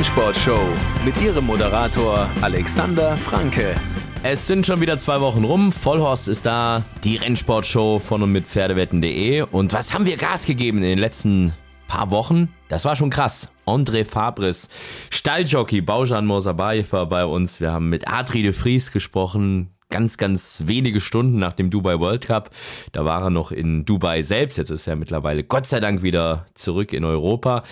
Rennsportshow mit ihrem Moderator Alexander Franke. Es sind schon wieder zwei Wochen rum. Vollhorst ist da, die Rennsportshow von und mit Pferdewetten.de. Und was haben wir Gas gegeben in den letzten paar Wochen? Das war schon krass. André Fabris, Stalljockey, Baujan Mosabayev war bei uns. Wir haben mit Adri de Vries gesprochen, ganz, ganz wenige Stunden nach dem Dubai World Cup. Da war er noch in Dubai selbst. Jetzt ist er mittlerweile Gott sei Dank wieder zurück in Europa.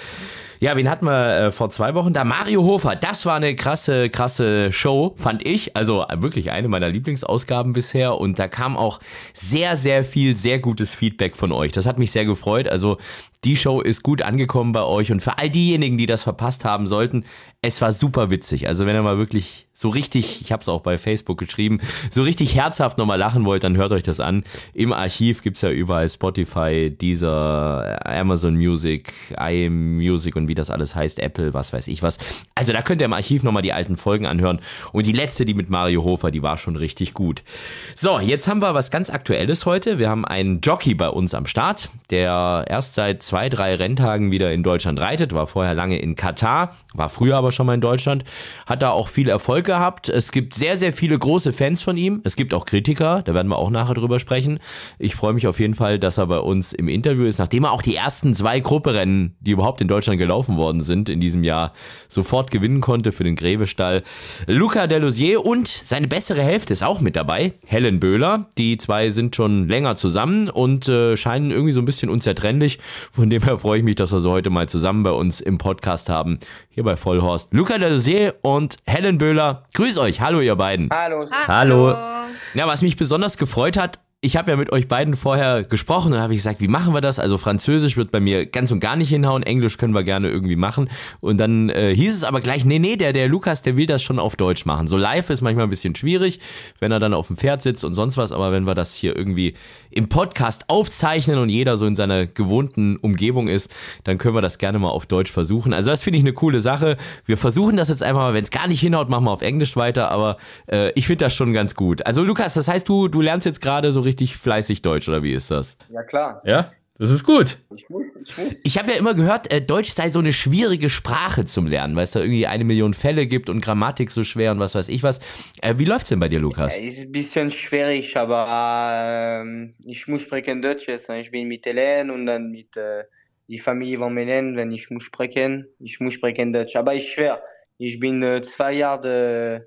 Ja, wen hatten wir äh, vor zwei Wochen? Da Mario Hofer. Das war eine krasse, krasse Show, fand ich. Also wirklich eine meiner Lieblingsausgaben bisher. Und da kam auch sehr, sehr viel, sehr gutes Feedback von euch. Das hat mich sehr gefreut. Also die Show ist gut angekommen bei euch. Und für all diejenigen, die das verpasst haben sollten, es war super witzig. Also wenn ihr mal wirklich so richtig, ich habe es auch bei Facebook geschrieben, so richtig herzhaft nochmal lachen wollt, dann hört euch das an. Im Archiv gibt es ja überall Spotify, dieser Amazon Music, iMusic und wie das alles heißt, Apple, was weiß ich was. Also da könnt ihr im Archiv nochmal die alten Folgen anhören. Und die letzte, die mit Mario Hofer, die war schon richtig gut. So, jetzt haben wir was ganz Aktuelles heute. Wir haben einen Jockey bei uns am Start, der erst seit zwei, drei Renntagen wieder in Deutschland reitet, war vorher lange in Katar, war früher aber schon mal in Deutschland, hat da auch viel Erfolg gehabt. Es gibt sehr, sehr viele große Fans von ihm. Es gibt auch Kritiker, da werden wir auch nachher drüber sprechen. Ich freue mich auf jeden Fall, dass er bei uns im Interview ist, nachdem er auch die ersten zwei Grupperennen, die überhaupt in Deutschland gelaufen worden sind, in diesem Jahr sofort gewinnen konnte für den Grevestall. Luca Delosier und seine bessere Hälfte ist auch mit dabei, Helen Böhler. Die zwei sind schon länger zusammen und äh, scheinen irgendwie so ein bisschen unzertrennlich. Von dem her freue ich mich, dass wir sie heute mal zusammen bei uns im Podcast haben, hier bei Vollhorst. Luca Delosier und Helen Böhler, grüß euch. Hallo, ihr beiden. Hallo. Hallo. Ja, was mich besonders gefreut hat, ich habe ja mit euch beiden vorher gesprochen und habe gesagt, wie machen wir das? Also Französisch wird bei mir ganz und gar nicht hinhauen, Englisch können wir gerne irgendwie machen. Und dann äh, hieß es aber gleich, nee, nee, der, der Lukas, der will das schon auf Deutsch machen. So live ist manchmal ein bisschen schwierig, wenn er dann auf dem Pferd sitzt und sonst was, aber wenn wir das hier irgendwie im Podcast aufzeichnen und jeder so in seiner gewohnten Umgebung ist, dann können wir das gerne mal auf Deutsch versuchen. Also das finde ich eine coole Sache. Wir versuchen das jetzt einfach mal, wenn es gar nicht hinhaut, machen wir auf Englisch weiter, aber äh, ich finde das schon ganz gut. Also Lukas, das heißt, du, du lernst jetzt gerade so richtig fleißig Deutsch, oder wie ist das? Ja, klar. Ja? Das ist gut. Ich muss, ich muss. Ich habe ja immer gehört, äh, Deutsch sei so eine schwierige Sprache zum Lernen, weil es da irgendwie eine Million Fälle gibt und Grammatik so schwer und was weiß ich was. Äh, wie läuft's denn bei dir, Lukas? Ja, ist ein bisschen schwierig, aber ähm, ich muss sprechen Deutsch jetzt. Ich bin mit Helen und dann mit äh, die Familie von Helen, wenn ich muss sprechen. Ich muss sprechen Deutsch. Aber ist schwer. Ich bin äh, zwei Jahre äh,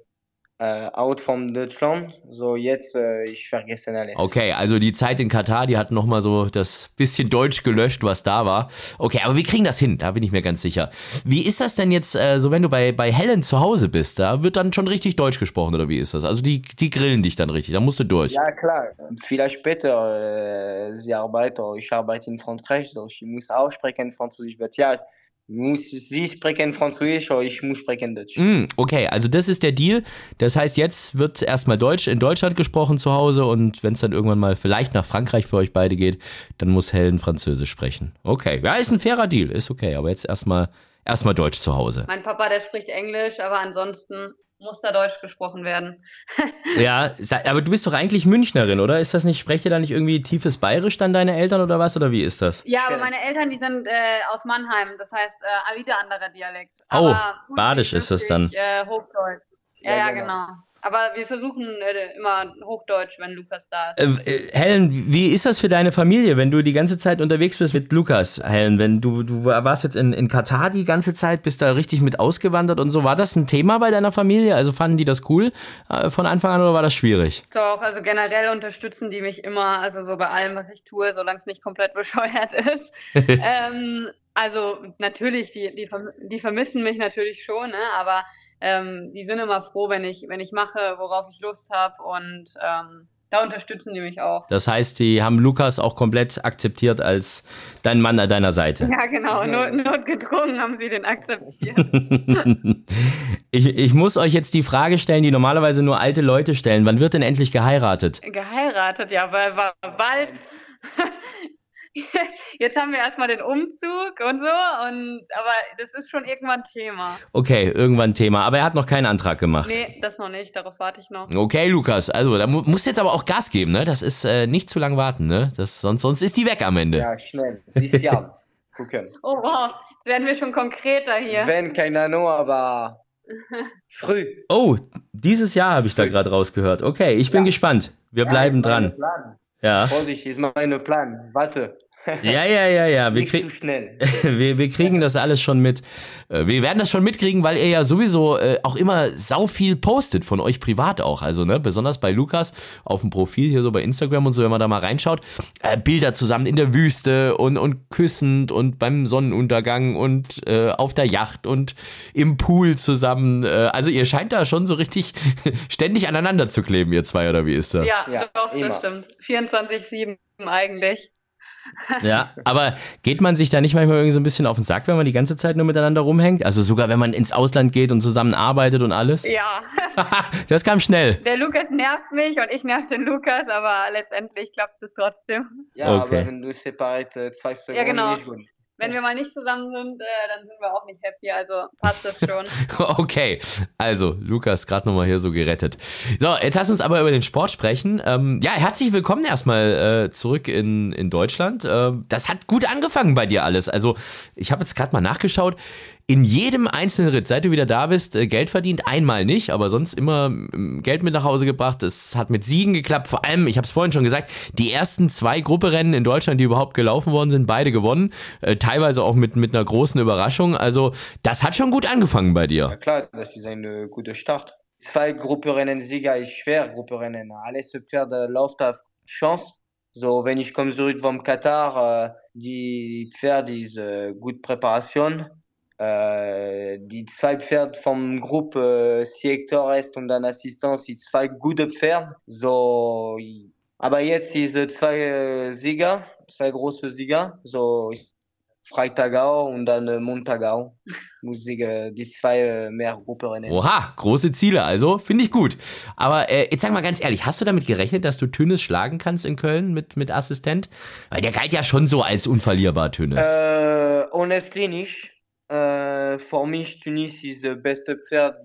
out von Deutschland, so jetzt äh, ich vergesse alles. Okay, also die Zeit in Katar, die hat nochmal so das bisschen Deutsch gelöscht, was da war. Okay, aber wir kriegen das hin, da bin ich mir ganz sicher. Wie ist das denn jetzt, äh, so wenn du bei, bei Helen zu Hause bist, da wird dann schon richtig Deutsch gesprochen oder wie ist das? Also die, die grillen dich dann richtig, da musst du durch. Ja, klar. Vielleicht später, äh, sie arbeitet, ich arbeite in Frankreich, so ich muss auch sprechen Französisch. Wird ja, muss sie sprechen Französisch oder ich muss sprechen Deutsch. Mm, okay, also das ist der Deal. Das heißt, jetzt wird erstmal Deutsch in Deutschland gesprochen zu Hause und wenn es dann irgendwann mal vielleicht nach Frankreich für euch beide geht, dann muss Helen Französisch sprechen. Okay, ja, ist ein fairer Deal, ist okay, aber jetzt erstmal erstmal Deutsch zu Hause. Mein Papa, der spricht Englisch, aber ansonsten muss da Deutsch gesprochen werden. Ja, aber du bist doch eigentlich Münchnerin, oder? Ist das nicht, sprecht ihr da nicht irgendwie tiefes Bayerisch dann deine Eltern oder was? Oder wie ist das? ja, aber meine Eltern, die sind äh, aus Mannheim, das heißt äh, wieder anderer Dialekt. Oh, Aber Badisch ist das dann. Äh, Hochdeutsch. Ja, Ja, ja, genau. genau. Aber wir versuchen äh, immer Hochdeutsch, wenn Lukas da ist. Äh, äh, Helen, wie ist das für deine Familie, wenn du die ganze Zeit unterwegs bist mit Lukas, Helen? Wenn du, du warst jetzt in, in Katar die ganze Zeit, bist da richtig mit ausgewandert und so. War das ein Thema bei deiner Familie? Also fanden die das cool äh, von Anfang an oder war das schwierig? Doch, also generell unterstützen die mich immer, also so bei allem, was ich tue, solange es nicht komplett bescheuert ist. ähm, also natürlich, die, die, die vermissen mich natürlich schon, ne? aber ähm, die sind immer froh, wenn ich, wenn ich mache, worauf ich Lust habe und ähm, da unterstützen die mich auch. Das heißt, die haben Lukas auch komplett akzeptiert als dein Mann an deiner Seite. Ja, genau, not, notgedrungen haben sie den akzeptiert. ich, ich muss euch jetzt die Frage stellen, die normalerweise nur alte Leute stellen. Wann wird denn endlich geheiratet? Geheiratet, ja, weil war bald. Jetzt haben wir erstmal den Umzug und so, und aber das ist schon irgendwann Thema. Okay, irgendwann Thema. Aber er hat noch keinen Antrag gemacht. Nee, das noch nicht, darauf warte ich noch. Okay, Lukas, also da mu musst jetzt aber auch Gas geben, ne? Das ist äh, nicht zu lang warten, ne? Das, sonst, sonst ist die weg am Ende. Ja, schnell. Dieses Jahr. gucken. Oh wow, jetzt werden wir schon konkreter hier. Wenn, keine Ahnung, aber früh. Oh, dieses Jahr habe ich da gerade rausgehört. Okay, ich bin Ja. gespannt. Wir Ja, bleiben dran. Plan. Ja. Vorsicht, ist mein Plan. Warte. Ja, ja, ja, ja. Wir, Nicht zu krieg, schnell. wir, wir kriegen das alles schon mit. Äh, Wir werden das schon mitkriegen, weil ihr ja sowieso äh, auch immer sau viel postet, von euch privat auch. Also, ne, besonders bei Lukas auf dem Profil hier so bei Instagram und so, wenn man da mal reinschaut. Äh, Bilder zusammen in der Wüste und, und küssend und beim Sonnenuntergang und äh, auf der Yacht und im Pool zusammen. Äh, also, ihr scheint da schon so richtig ständig aneinander zu kleben, ihr zwei, oder wie ist das? Ja, Ja, doch, immer. das stimmt. 24-7 eigentlich. Ja, aber geht man sich da nicht manchmal irgendwie so ein bisschen auf den Sack, wenn man die ganze Zeit nur miteinander rumhängt? Also sogar wenn man ins Ausland geht und zusammen arbeitet und alles? Ja, das kam schnell. der Lukas nervt mich und ich nerv den Lukas, aber letztendlich klappt es trotzdem. Ja, Okay. aber wenn du separat äh, zwei Sekunden genau. nicht gut. Wenn wir mal nicht zusammen sind, äh, dann sind wir auch nicht happy, also passt das schon. Okay, also Lukas gerade nochmal hier so gerettet. So, jetzt lass uns aber über den Sport sprechen. Ähm, ja, herzlich willkommen erstmal äh, zurück in, in Deutschland. Äh, das hat gut angefangen bei dir alles. Also ich habe jetzt gerade mal nachgeschaut. In jedem einzelnen Ritt, seit du wieder da bist, äh, Geld verdient. Einmal nicht, aber sonst immer ähm, Geld mit nach Hause gebracht. Es hat mit Siegen geklappt. Vor allem, ich habe es vorhin schon gesagt, die ersten zwei Grupperennen in Deutschland, die überhaupt gelaufen worden sind, beide gewonnen. Äh, teilweise auch mit, mit einer großen Überraschung. Also das hat schon gut angefangen bei dir. Ja klar, das ist ein äh, guter Start. Zwei Grupperennen-Sieger ist schwer, Grupperennen. Alles Pferd äh, läuft auf Chance. So, wenn ich komme zurück vom Katar, äh, die Pferd ist äh, gut Präparation. Äh, die zwei Pferde vom Gruppe äh, Sector Est und dann Assistance sind zwei gute Pferde. So, aber jetzt ist äh, zwei äh, Sieger, zwei große Sieger. So, Freitagau und dann Montagau. Muss ich äh, die zwei äh, mehr Grupperennen. Oha, große Ziele also, finde ich gut. Aber äh, jetzt sag mal ganz ehrlich, hast du damit gerechnet, dass du Tünnes schlagen kannst in Köln mit, mit Assistent? Weil der galt ja schon so als unverlierbar, Tünnes. Äh, honestly nicht. Äh, für mich Tunis ist das beste Pferd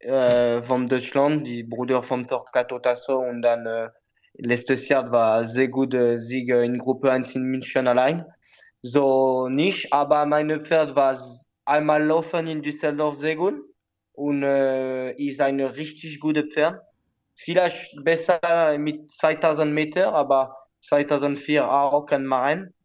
äh, von Deutschland, die Bruder von Torquato Tasso und dann äh, letztes Jahr war sehr guter Sieg in Gruppe 1 in München allein. So nicht, aber meine Pferd war einmal laufen in Düsseldorf sehr gut und ist ein richtig gutes Pferd. Vielleicht besser mit 2000 Meter, aber 2004 auch Marin. Äh,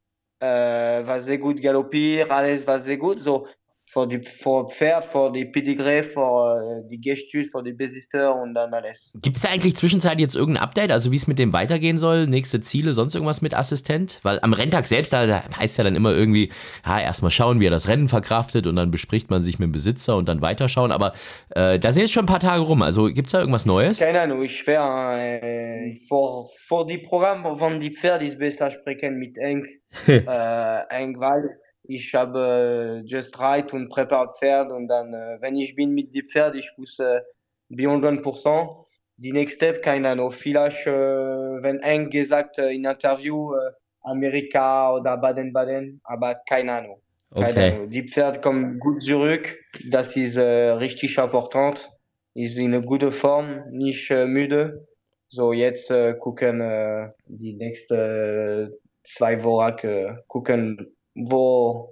war sehr gut galoppiert, alles war sehr gut. So, für die für Pferd, für die Pedigree, für äh, die Gestus, für die Besister und dann alles. Gibt es da eigentlich zwischenzeitlich jetzt irgendein Update, also wie es mit dem weitergehen soll? Nächste Ziele, sonst irgendwas mit Assistent? Weil am Renntag selbst, da, da heißt ja dann immer irgendwie, ja, erstmal schauen, wie er das Rennen verkraftet und dann bespricht man sich mit dem Besitzer und dann weiterschauen. Aber äh, da sind jetzt schon ein paar Tage rum. Also gibt es da irgendwas Neues? Keine Ahnung, ich schwer. Äh, für, für die Programme von die Pferd ist besser sprechen mit Eng. äh, Eng, weil ich habe äh, just right und präpariert Pferd und dann, äh, wenn ich bin mit dem Pferd, ich muss äh, beyond 100%. Die nächste Step, keine Ahnung, vielleicht, äh, wenn Eng gesagt äh, in Interview, äh, Amerika oder Baden-Baden, aber keine Ahnung. Keine Okay. Ahnung. Die Pferd kommen gut zurück, das ist äh, richtig important. Ist in einer guten Form, nicht äh, müde. So, jetzt äh, gucken äh, die nächsten zwei Wochen, äh, gucken, wo,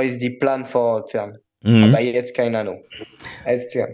ist die Plan für Pferd. Mhm. Aber jetzt keine Ahnung.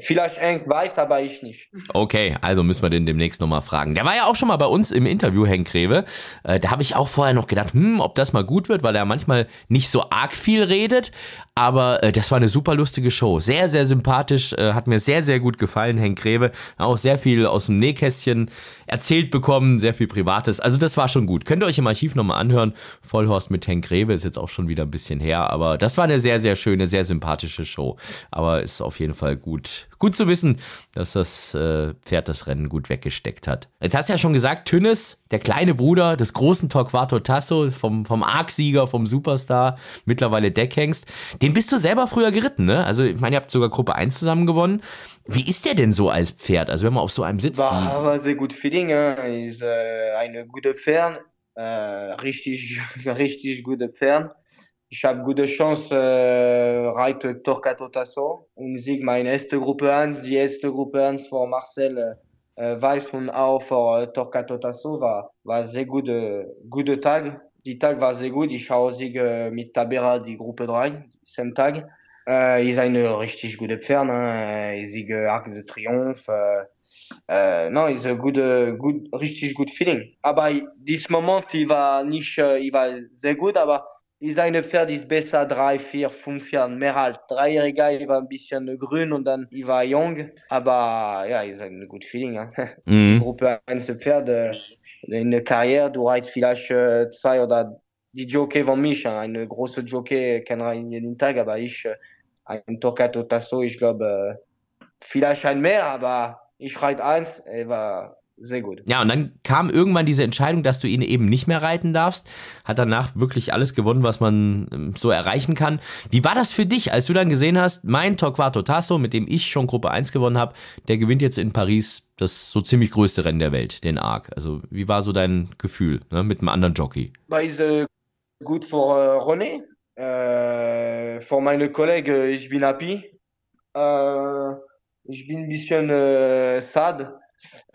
Vielleicht Eng weiß, aber ich nicht. Okay, also müssen wir den demnächst nochmal fragen. Der war ja auch schon mal bei uns im Interview, Henk Greve. Äh, da habe ich auch vorher noch gedacht, hm, ob das mal gut wird, weil er manchmal nicht so arg viel redet. Aber äh, das war eine super lustige Show. Sehr, sehr sympathisch. Äh, hat mir sehr, sehr gut gefallen, Henk Greve. Auch sehr viel aus dem Nähkästchen erzählt bekommen, sehr viel Privates. Also das war schon gut. Könnt ihr euch im Archiv nochmal anhören. Vollhorst mit Henk Greve ist jetzt auch schon wieder ein bisschen her. Aber das war eine sehr, sehr schöne, sehr sympathische Show. Aber ist auf jeden Fall gut, gut zu wissen, dass das äh, Pferd das Rennen gut weggesteckt hat. Jetzt hast du ja schon gesagt, Tünnes, der kleine Bruder des großen Torquato Tasso, vom, vom Arc-Sieger, vom Superstar, mittlerweile Deckhengst. Den bist du selber früher geritten, ne? Also, ich meine, ihr habt sogar Gruppe 1 zusammen gewonnen. Wie ist der denn so als Pferd? Also, wenn man auf so einem sitzt. War, war sehr gut Feeling, äh, ist äh, eine gute Pferd, äh, richtig, richtig gute Pferd. Ich habe gute Chance, äh, reite Torquato Tasso und sieg meine erste Gruppe 1, die erste Gruppe 1 von Marcel äh, und auch äh, Torquato Tasso war, war sehr gute, Tag. die Tag war sehr gut. Ich habe Sieg äh, mit Tabera, die Gruppe 3, diesen Tag. Äh, ist eine richtig gute Pferd, ne? Ich siege Arc de Triomphe. Äh, äh, no, ist ein richtig gut Feeling. Aber dieses Moment, ich war nicht, ich war ist eine Pferd, ist besser drei, vier, fünf Jahre, mehr als dreijähriger, ich war ein bisschen grün und dann, ich war jung, aber ja, ist ein gutes Feeling. Ja. Mhm. Gruppe 1 Pferd, in der Karriere, du reitest vielleicht äh, zwei oder die Jockey von mich, eine große Jockey kann reiten jeden Tag, aber ich, äh, ein Torquato Tasso, ich glaube, äh, vielleicht ein mehr, aber ich reite eins, er war sehr gut. Ja, und dann kam irgendwann diese Entscheidung, dass du ihn eben nicht mehr reiten darfst. Hat danach wirklich alles gewonnen, was man ähm, so erreichen kann. Wie war das für dich, als du dann gesehen hast, mein Torquato Tasso, mit dem ich schon Gruppe 1 gewonnen habe, der gewinnt jetzt in Paris das so ziemlich größte Rennen der Welt, den ARC. Also wie war so dein Gefühl ne, mit einem anderen Jockey? War ist äh, gut für René. Für meine Kollegen, ich bin happy. Äh, ich bin ein bisschen sad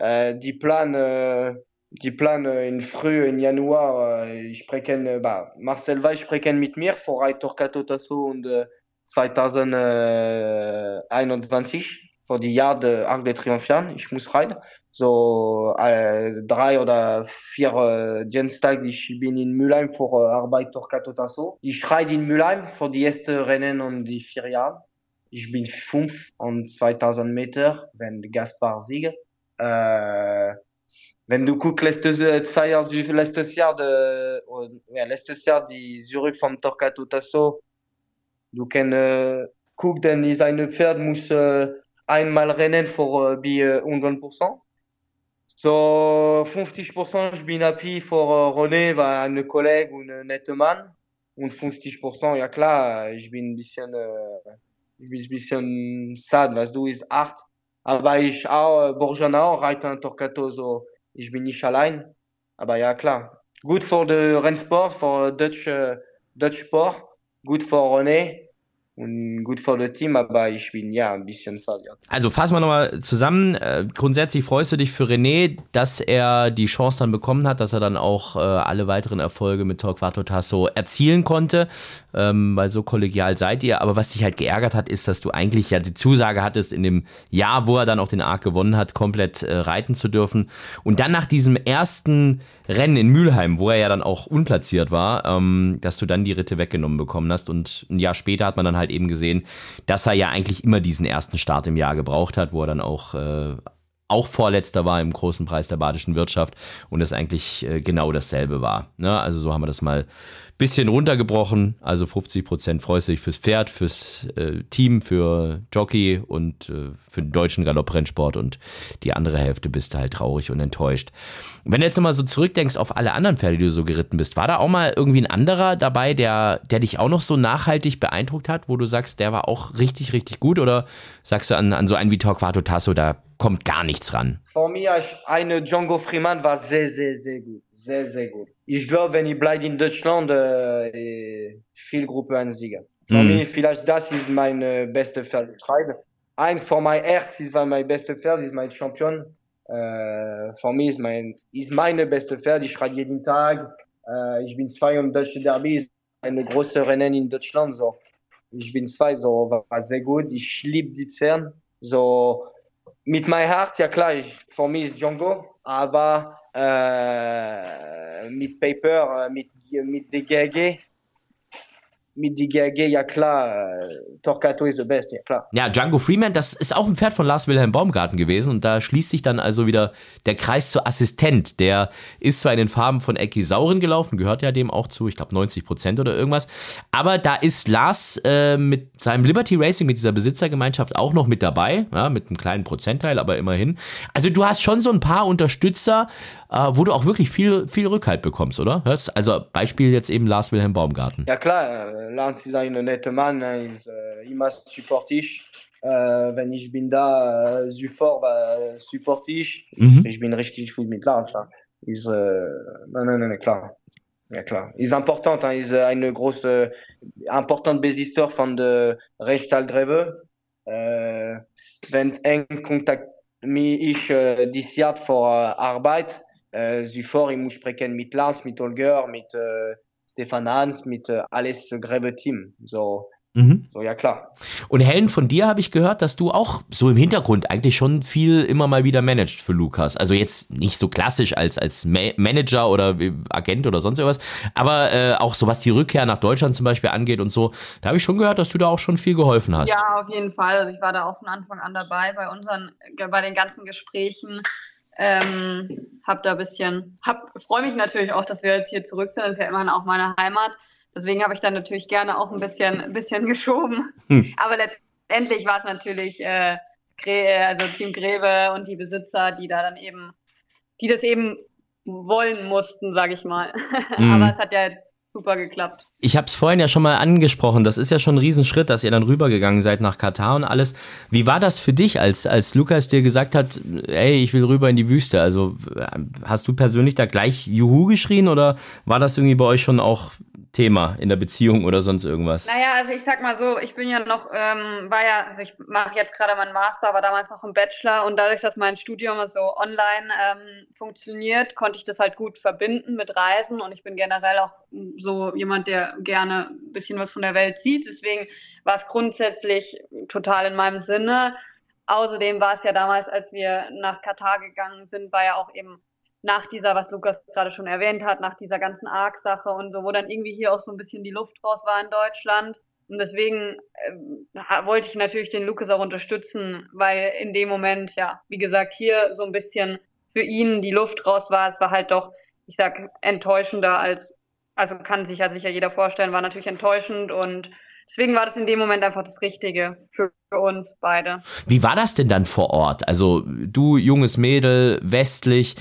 die Plan, äh, die Plan äh, in früh in Januar, ich sprechen, bah, Marcel Weiß sprechen mit mir vor Torquato Tasso und 2021 für die Jahr der Arc de Triomphe. Ich muss rein. So äh, drei oder vier äh, Dienstag, ich bin in Mülheim für äh, Arbeit Torquato Tasso. Ich reite in Mülheim für die ersten Rennen um die vier Jahre. Ich bin fünf und 2000 Meter, wenn Gaspar siegt. Äh, wenn du guckst, letztes, zwei Jahre, letztes Jahr, de, ja, letztes Jahr die Zurück vom Torquato Tasso, du kannst äh, gucken, denn seine Pferd muss äh, einmal rennen für äh, bei äh, 100%. So 50% ich bin happy für äh, René, war ein Kollege und ein netter Mann. Und 50%, ja klar, ich bin ein bisschen, äh, ich bin ein bisschen sad, weißt du, ist hart. Aber ich auch, Borjana auch reite ein Torquato, so ich bin nicht allein. Aber ja, klar. Gut für den Rennsport, für Dutch, äh, Dutch Sport, gut für René und gut für das Team, aber ich bin ja ein bisschen. Ja. Also fassen wir nochmal zusammen. Äh, grundsätzlich freust du dich für René, dass er die Chance dann bekommen hat, dass er dann auch äh, alle weiteren Erfolge mit Torquato Tasso erzielen konnte, ähm, weil so kollegial seid ihr. Aber was dich halt geärgert hat, ist, dass du eigentlich ja die Zusage hattest, in dem Jahr, wo er dann auch den Arc gewonnen hat, komplett äh, reiten zu dürfen. Und dann nach diesem ersten Rennen in Mülheim, wo er ja dann auch unplatziert war, ähm, dass du dann die Ritte weggenommen bekommen hast. Und ein Jahr später hat man dann halt eben gesehen, dass er ja eigentlich immer diesen ersten Start im Jahr gebraucht hat, wo er dann auch äh, auch Vorletzter war im großen Preis der badischen Wirtschaft und es eigentlich äh, genau dasselbe war. Ne? Also so haben wir das mal bisschen runtergebrochen. Also 50 Prozent freust du dich fürs Pferd, fürs äh, Team, für Jockey und äh, für den deutschen Galopprennsport und die andere Hälfte bist du halt traurig und enttäuscht. Wenn du jetzt nochmal so zurückdenkst auf alle anderen Pferde, die du so geritten bist, war da auch mal irgendwie ein anderer dabei, der, der dich auch noch so nachhaltig beeindruckt hat, wo du sagst, der war auch richtig, richtig gut? Oder sagst du an, an so einen wie Torquato Tasso, da kommt gar nichts ran? Für mich eine Django Freeman war sehr, sehr, sehr gut. Sehr, sehr gut. Ich glaube, wenn ich bleibe in Deutschland, äh, viel Gruppe 1 Sieger. Für mm. mich, vielleicht das ist mein äh, beste Pferd. Eins von mein Herz ist mein beste Pferd, ist mein Champion. Äh, für mich ist mein, ist meine beste Pferd. Ich reite jeden Tag. Äh, ich bin zwei im Deutsche Derby, ist eine große Rennen in Deutschland. So. Ich bin zwei, so war sehr gut. Ich liebe sie Pferd. So, mit meinem Herz, ja klar, ich, für mich ist Django, aber äh, mit Paper, äh, mit, mit DGG, mit DGG, ja klar, äh, Torquato ist der Beste, ja klar. Ja, Django Freeman, das ist auch ein Pferd von Lars Wilhelm Baumgarten gewesen und da schließt sich dann also wieder der Kreis zur Assistent. Der ist zwar in den Farben von Eki Sauren gelaufen, gehört ja dem auch zu, ich glaube 90 Prozent oder irgendwas, aber da ist Lars äh, mit seinem Liberty Racing, mit dieser Besitzergemeinschaft auch noch mit dabei, ja, mit einem kleinen Prozentteil, aber immerhin. Also du hast schon so ein paar Unterstützer, äh, wo du auch wirklich viel, viel Rückhalt bekommst, oder? Also Beispiel jetzt eben Lars Wilhelm Baumgarten. Ja klar, äh, Lars ist ein netter Mann, ist äh, immer supportig. Äh, wenn ich bin da, äh, Support war supportig. Mhm. Ich bin richtig gut mit Lars. Ist, äh, nein, nein, nein, klar. Ja klar. Ist important, hein. ist eine große, important Besitzer von der Rennstallgreve. Äh, wenn eng Kontakt mit ich äh, dieses Jahr für Arbeit, äh, zuvor, ich muss sprechen mit Lance, mit Holger, mit äh, Stefan Hans, mit äh, alles Gräbe-Team. So, Mhm. so, ja klar. Und Helen, von dir habe ich gehört, dass du auch so im Hintergrund eigentlich schon viel immer mal wieder managst für Lukas. Also jetzt nicht so klassisch als, als Ma Manager oder Agent oder sonst irgendwas, aber äh, auch so was die Rückkehr nach Deutschland zum Beispiel angeht und so, da habe ich schon gehört, dass du da auch schon viel geholfen hast. Ja, auf jeden Fall. Also ich war da auch von Anfang an dabei bei unseren, bei den ganzen Gesprächen. Ähm, hab da ein bisschen, hab, freue mich natürlich auch, dass wir jetzt hier zurück sind. Das ist ja immerhin auch meine Heimat. Deswegen habe ich dann natürlich gerne auch ein bisschen, ein bisschen geschoben. Hm. Aber letztendlich war es natürlich äh, also Team Greve und die Besitzer, die da dann eben, die das eben wollen mussten, sage ich mal. Mhm. Aber es hat ja super geklappt. Ich habe es vorhin ja schon mal angesprochen. Das ist ja schon ein Riesenschritt, dass ihr dann rübergegangen seid nach Katar und alles. Wie war das für dich, als, als Lukas dir gesagt hat, ey, ich will rüber in die Wüste? Also hast du persönlich da gleich Juhu geschrien oder war das irgendwie bei euch schon auch Thema in der Beziehung oder sonst irgendwas? Naja, also ich sag mal so, ich bin ja noch, ähm, war ja, also ich mache jetzt gerade meinen Master, war damals noch im Bachelor und dadurch, dass mein Studium so online ähm, funktioniert, konnte ich das halt gut verbinden mit Reisen und ich bin generell auch so jemand, der gerne ein bisschen was von der Welt sieht. Deswegen war es grundsätzlich total in meinem Sinne. Außerdem war es ja damals, als wir nach Katar gegangen sind, war ja auch eben nach dieser, was Lukas gerade schon erwähnt hat, nach dieser ganzen Arc-Sache und so, wo dann irgendwie hier auch so ein bisschen die Luft raus war in Deutschland. Und deswegen äh, wollte ich natürlich den Lukas auch unterstützen, weil in dem Moment, ja, wie gesagt, hier so ein bisschen für ihn die Luft raus war. Es war halt doch, ich sag, enttäuschender als, also kann sich ja sicher jeder vorstellen, war natürlich enttäuschend und deswegen war das in dem Moment einfach das Richtige für, für uns beide. Wie war das denn dann vor Ort? Also du, junges Mädel, westlich,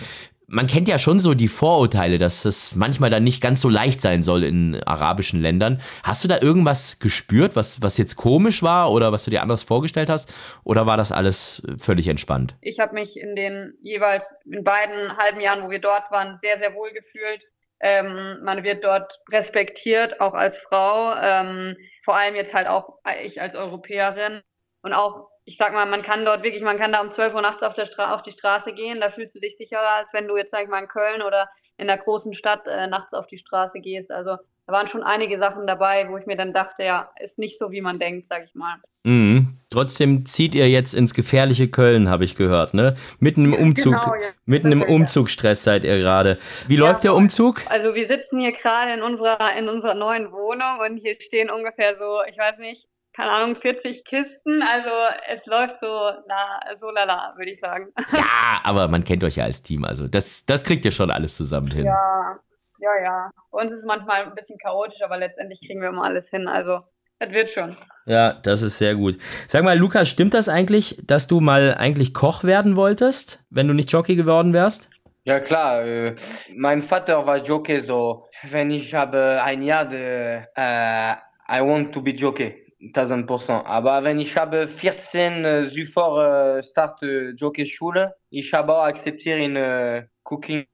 man kennt ja schon so die Vorurteile, dass es manchmal dann nicht ganz so leicht sein soll in arabischen Ländern. Hast du da irgendwas gespürt, was, was jetzt komisch war oder was du dir anders vorgestellt hast? Oder war das alles völlig entspannt? Ich habe mich in den jeweils in beiden halben Jahren, wo wir dort waren, sehr, sehr wohl gefühlt. Ähm, man wird dort respektiert, auch als Frau. Ähm, vor allem jetzt halt auch ich als Europäerin. Und auch ich sag mal, man kann dort wirklich, man kann da um 12 Uhr nachts auf, der Stra auf die Straße gehen, da fühlst du dich sicherer, als wenn du jetzt, sag ich mal, in Köln oder in der großen Stadt äh, nachts auf die Straße gehst. Also da waren schon einige Sachen dabei, wo ich mir dann dachte, ja, ist nicht so, wie man denkt, sag ich mal. Mhm. Trotzdem zieht ihr jetzt ins gefährliche Köln, habe ich gehört, ne? Mitten im Umzug, genau, ja. mitten im Umzugsstress seid ihr gerade. Wie ja, läuft der Umzug? Also wir sitzen hier gerade in unserer in unserer neuen Wohnung und hier stehen ungefähr so, ich weiß nicht, keine Ahnung, 40 Kisten. Also es läuft so, na, so lala, würde ich sagen. Ja, aber man kennt euch ja als Team. Also das, das kriegt ihr schon alles zusammen hin. Ja, ja, ja. Bei uns ist es manchmal ein bisschen chaotisch, aber letztendlich kriegen wir immer alles hin. Also das wird schon. Ja, das ist sehr gut. Sag mal, Lukas, stimmt das eigentlich, dass du mal eigentlich Koch werden wolltest, wenn du nicht Jockey geworden wärst? Ja klar, äh, mein Vater war Jockey, so wenn ich habe ein Jahr, de, äh, I want to be Jockey. 1000 Prozent. Aber wenn ich habe 14 äh, sofort äh, Start äh, Jockey Schule, ich habe auch akzeptiert in äh, Cooking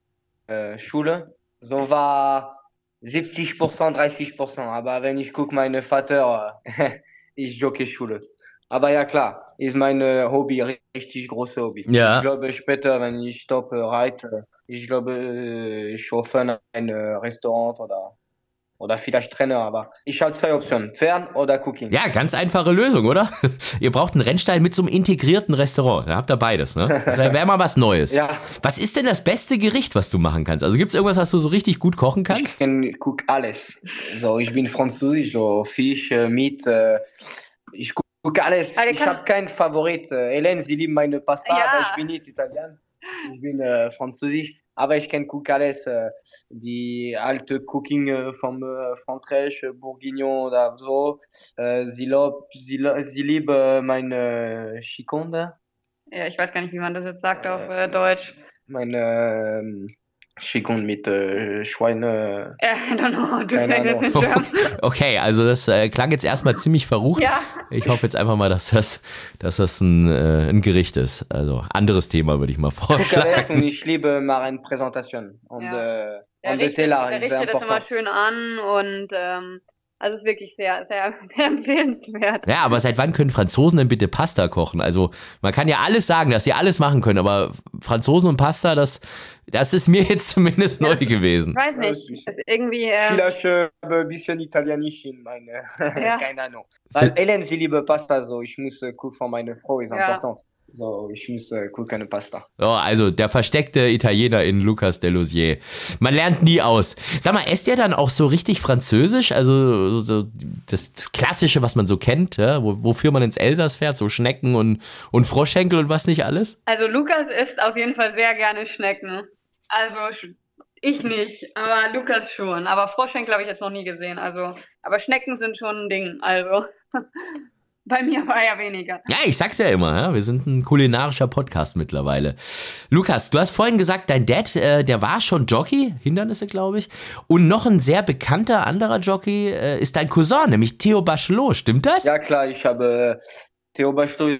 äh, Schule. So war 70 Prozent, 30 Prozent. Aber wenn ich gucke, meine Vater äh, ist Jockey Schule. Aber ja klar, ist mein äh, Hobby richtig großes Hobby. Ja. Ich glaube später, wenn ich stoppe reite, ich glaube, äh, ich öffne ein Restaurant oder oder vielleicht Trainer, aber ich habe zwei Optionen, Fern oder Cooking. Ja, ganz einfache Lösung, oder? Ihr braucht einen Rennstall mit so einem integrierten Restaurant. Da habt ihr beides, ne? Das wäre wär mal was Neues. ja. Was ist denn das beste Gericht, was du machen kannst? Also gibt es irgendwas, was du so richtig gut kochen kannst? Ich gucke alles. So, ich bin französisch, so Fisch, äh, Meat, äh, ich gucke alles. Also ich habe keinen Favorit. Äh, Hélène, sie liebt meine Pasta, ja. aber ich bin nicht Italien. Ich bin äh, französisch. Aber ich kenne alles, äh, die alte Cooking äh, vom äh, Frankreich, Bourguignon oder so. sie, lob, sie, sie liebe meine Chiconde. Ja, ich weiß gar nicht, wie man das jetzt sagt auf Deutsch. Meine Schickung mit äh, Schweine. I don't know. Du sagst jetzt Okay, also das äh, klang jetzt erstmal ziemlich verrucht. Ja. Ich hoffe jetzt einfach mal, dass das, dass das ein, äh, ein Gericht ist. Also anderes Thema würde ich mal vorschlagen. ich liebe Marienpräsentation. Und, ja. äh, der und der Teller der richtet das immer schön an und ähm, Also es ist wirklich sehr, sehr, sehr empfehlenswert. Ja, aber seit wann können Franzosen denn bitte Pasta kochen? Also man kann ja alles sagen, dass sie alles machen können, aber Franzosen und Pasta, das, das ist mir jetzt zumindest neu gewesen. Ich weiß nicht. Das ist irgendwie. Ähm, Vielleicht äh, ein bisschen italienisch in meine. Ja. Keine Ahnung. Weil Hélène, sie liebe Pasta, so ich muss äh, gucken von meiner Frau, ist ja. important. So, ich muss äh, cool keine Pasta. Oh, also der versteckte Italiener in Lucas Delosier. Man lernt nie aus. Sag mal, esst ihr dann auch so richtig Französisch? Also so das, das, Klassische, was man so kennt, ja? Wo, wofür man ins Elsass fährt, so Schnecken und, und Froschschenkel und was nicht alles? Also Lukas isst auf jeden Fall sehr gerne Schnecken. Also ich nicht, aber Lukas schon. Aber Froschschenkel habe ich jetzt noch nie gesehen. Also, aber Schnecken sind schon ein Ding. Also. Bei mir war ja weniger. Ja, ich sag's ja immer, ja? wir sind ein kulinarischer Podcast mittlerweile. Lukas, du hast vorhin gesagt, dein Dad, äh, der war schon Jockey, Hindernisse, glaube ich. Und noch ein sehr bekannter anderer Jockey äh, ist dein Cousin, nämlich Theo Bachelot. Stimmt das? Ja, klar, ich habe äh, Theo Bachelot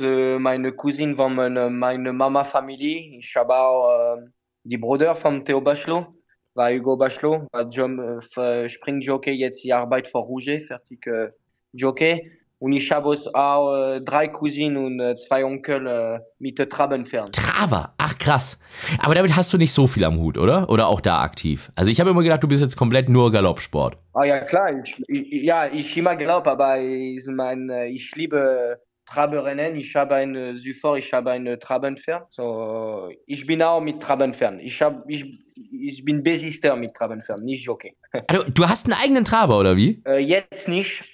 äh, meine Cousine von meiner meine Mama-Familie. Ich habe auch äh, die Bruder von Theo Bachelot war Hugo Bachelot, war Jump, äh, Springjockey, jetzt die Arbeit für Rouge, fertig äh, Jockey. Und ich habe auch äh, drei Cousinen und äh, zwei Onkel äh, mit Traben fern. Traber? Ach krass. Aber damit hast du nicht so viel am Hut, oder? Oder auch da aktiv? Also ich habe immer gedacht, du bist jetzt komplett nur Galoppsport. Ah ja, klar. Ich, ich, ja, ich immer Galopp, aber ich, mein, äh, ich liebe Traberrennen. Ich habe ein Süfor, ich habe ein Trabenpferd. So, ich bin auch mit Trabenpferd. Ich, hab, ich, ich bin Besister mit Trabenpferd, nicht Jockey. Also, du hast einen eigenen Traber, oder wie? Äh, jetzt nicht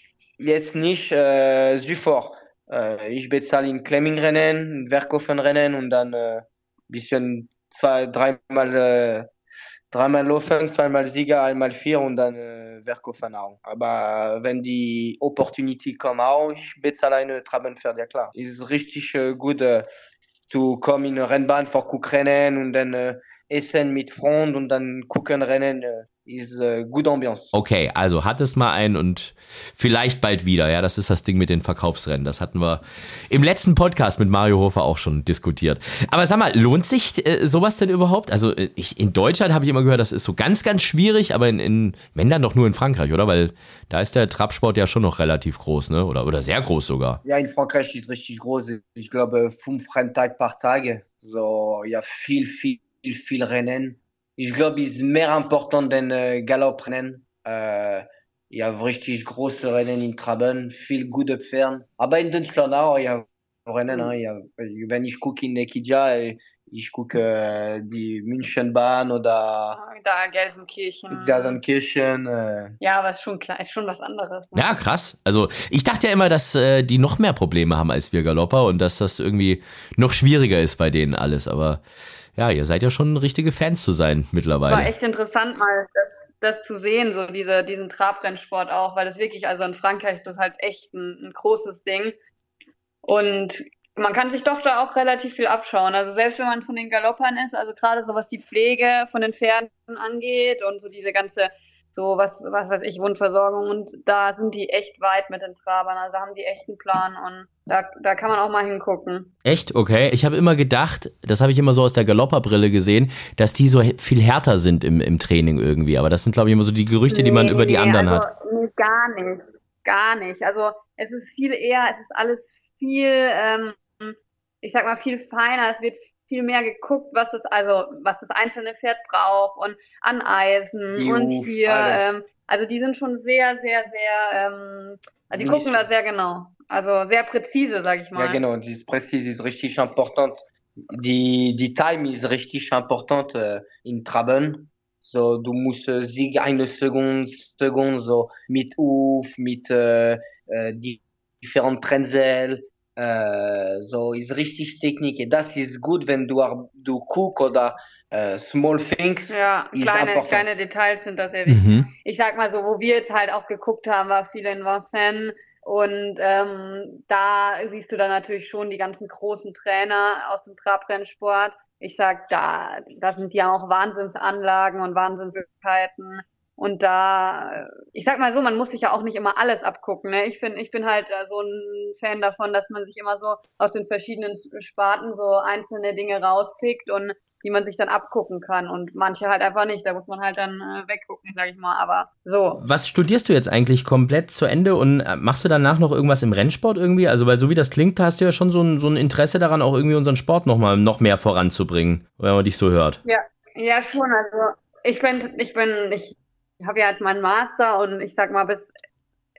jetzt nicht äh, Süfort. Äh, ich bezahle in Klemming-Rennen, Werkhofen-Rennen und dann äh, bisschen zwei, dreimal, äh, dreimal laufen, zweimal Sieger, einmal vier und dann äh, Werkhofen auch. Aber wenn die Opportunity kommt auch, ich bezahle eine Trabenpferd, ja klar. Ist richtig äh, gut äh, zu kommen in eine Rennbahn vor Guckrennen und dann äh, essen mit Freunden und dann gucken Rennen. Äh, ist äh, gute Ambiance. Okay, also hat es mal ein und vielleicht bald wieder. Ja, das ist das Ding mit den Verkaufsrennen. Das hatten wir im letzten Podcast mit Mario Hofer auch schon diskutiert. Aber sag mal, lohnt sich äh, sowas denn überhaupt? Also äh, ich, in Deutschland habe ich immer gehört, das ist so ganz, ganz schwierig, aber in, in, wenn dann doch nur in Frankreich, oder? Weil da ist der Trabsport ja schon noch relativ groß, ne? Oder, oder sehr groß sogar. Ja, in Frankreich ist richtig groß. Ich glaube, fünf Renntage par Tage. So, ja, viel, viel, viel Rennen ich glaube, ist mehr important denn äh, Galoprennen. Äh, ja, richtig große Rennen in Traben, viel gute Pferde. Aber in Deutschland auch, ja, Rennen, mhm. ja. Wenn ich gucke in Ekidia, äh, ich gucke äh, die Münchenbahn oder ah, da Gelsenkirchen. Gelsenkirchen. Äh. Ja, aber ist schon klar, ist schon was anderes. Ne? Ja, krass. Also ich dachte ja immer, dass äh, die noch mehr Probleme haben als wir Galopper und dass das irgendwie noch schwieriger ist bei denen alles. Aber ja, ihr seid ja schon richtige Fans zu sein mittlerweile. War echt interessant mal das, das zu sehen, so diese, diesen Trabrennsport auch, weil das wirklich, also in Frankreich, das ist halt echt ein, ein großes Ding. Und man kann sich doch da auch relativ viel abschauen. Also selbst wenn man von den Galoppern ist, also gerade so was die Pflege von den Pferden angeht und so diese ganze so was, was weiß ich, Wundversorgung und da sind die echt weit mit den Trabern, also haben die echt einen Plan und da, da kann man auch mal hingucken. Echt? Okay. Ich habe immer gedacht, das habe ich immer so aus der Galopperbrille gesehen, dass die so viel härter sind im, im Training irgendwie, aber das sind glaube ich immer so die Gerüchte, die man über die anderen also, hat. Nee, gar nicht. Gar nicht. Also es ist viel eher, es ist alles viel, ähm, ich sag mal, viel feiner, es wird viel mehr geguckt, was das also was das einzelne Pferd braucht und Aneisen Juh, und hier. Ähm, also die sind schon sehr, sehr, sehr, ähm, also die gucken da sehr genau. Also sehr präzise, sag ich mal. Ja, genau, dieses präzise ist richtig important. Die, die Time ist richtig important äh, in Traben. So, du musst äh, sich eine Sekunde, Sekunde so mit Uf, mit äh, äh, differenten Trennsel, äh, so ist richtig Technik. Das ist gut, wenn du, du guckst oder äh, Small Things. Ja, kleine, kleine Details sind das sehr wichtig. Mhm. Ich sag mal so, wo wir jetzt halt auch geguckt haben, war viel in Vincennes. Und ähm, da siehst du dann natürlich schon die ganzen großen Trainer aus dem Trabrennsport. Ich sag, da, da sind ja auch Wahnsinnsanlagen und Wahnsinnsmöglichkeiten. Und da, ich sag mal so, man muss sich ja auch nicht immer alles abgucken. Ne? Ich bin, ich bin halt äh, so ein Fan davon, dass man sich immer so aus den verschiedenen Sparten so einzelne Dinge rauspickt und die man sich dann abgucken kann und manche halt einfach nicht. Da muss man halt dann äh, weggucken, sag ich mal. Aber so. Was studierst du jetzt eigentlich komplett zu Ende und äh, machst du danach noch irgendwas im Rennsport irgendwie? Also, weil so wie das klingt, hast du ja schon so ein, so ein Interesse daran, auch irgendwie unseren Sport noch mal noch mehr voranzubringen, wenn man dich so hört. Ja, ja schon. Also ich bin, ich bin, ich habe ja jetzt meinen Master und ich sag mal bis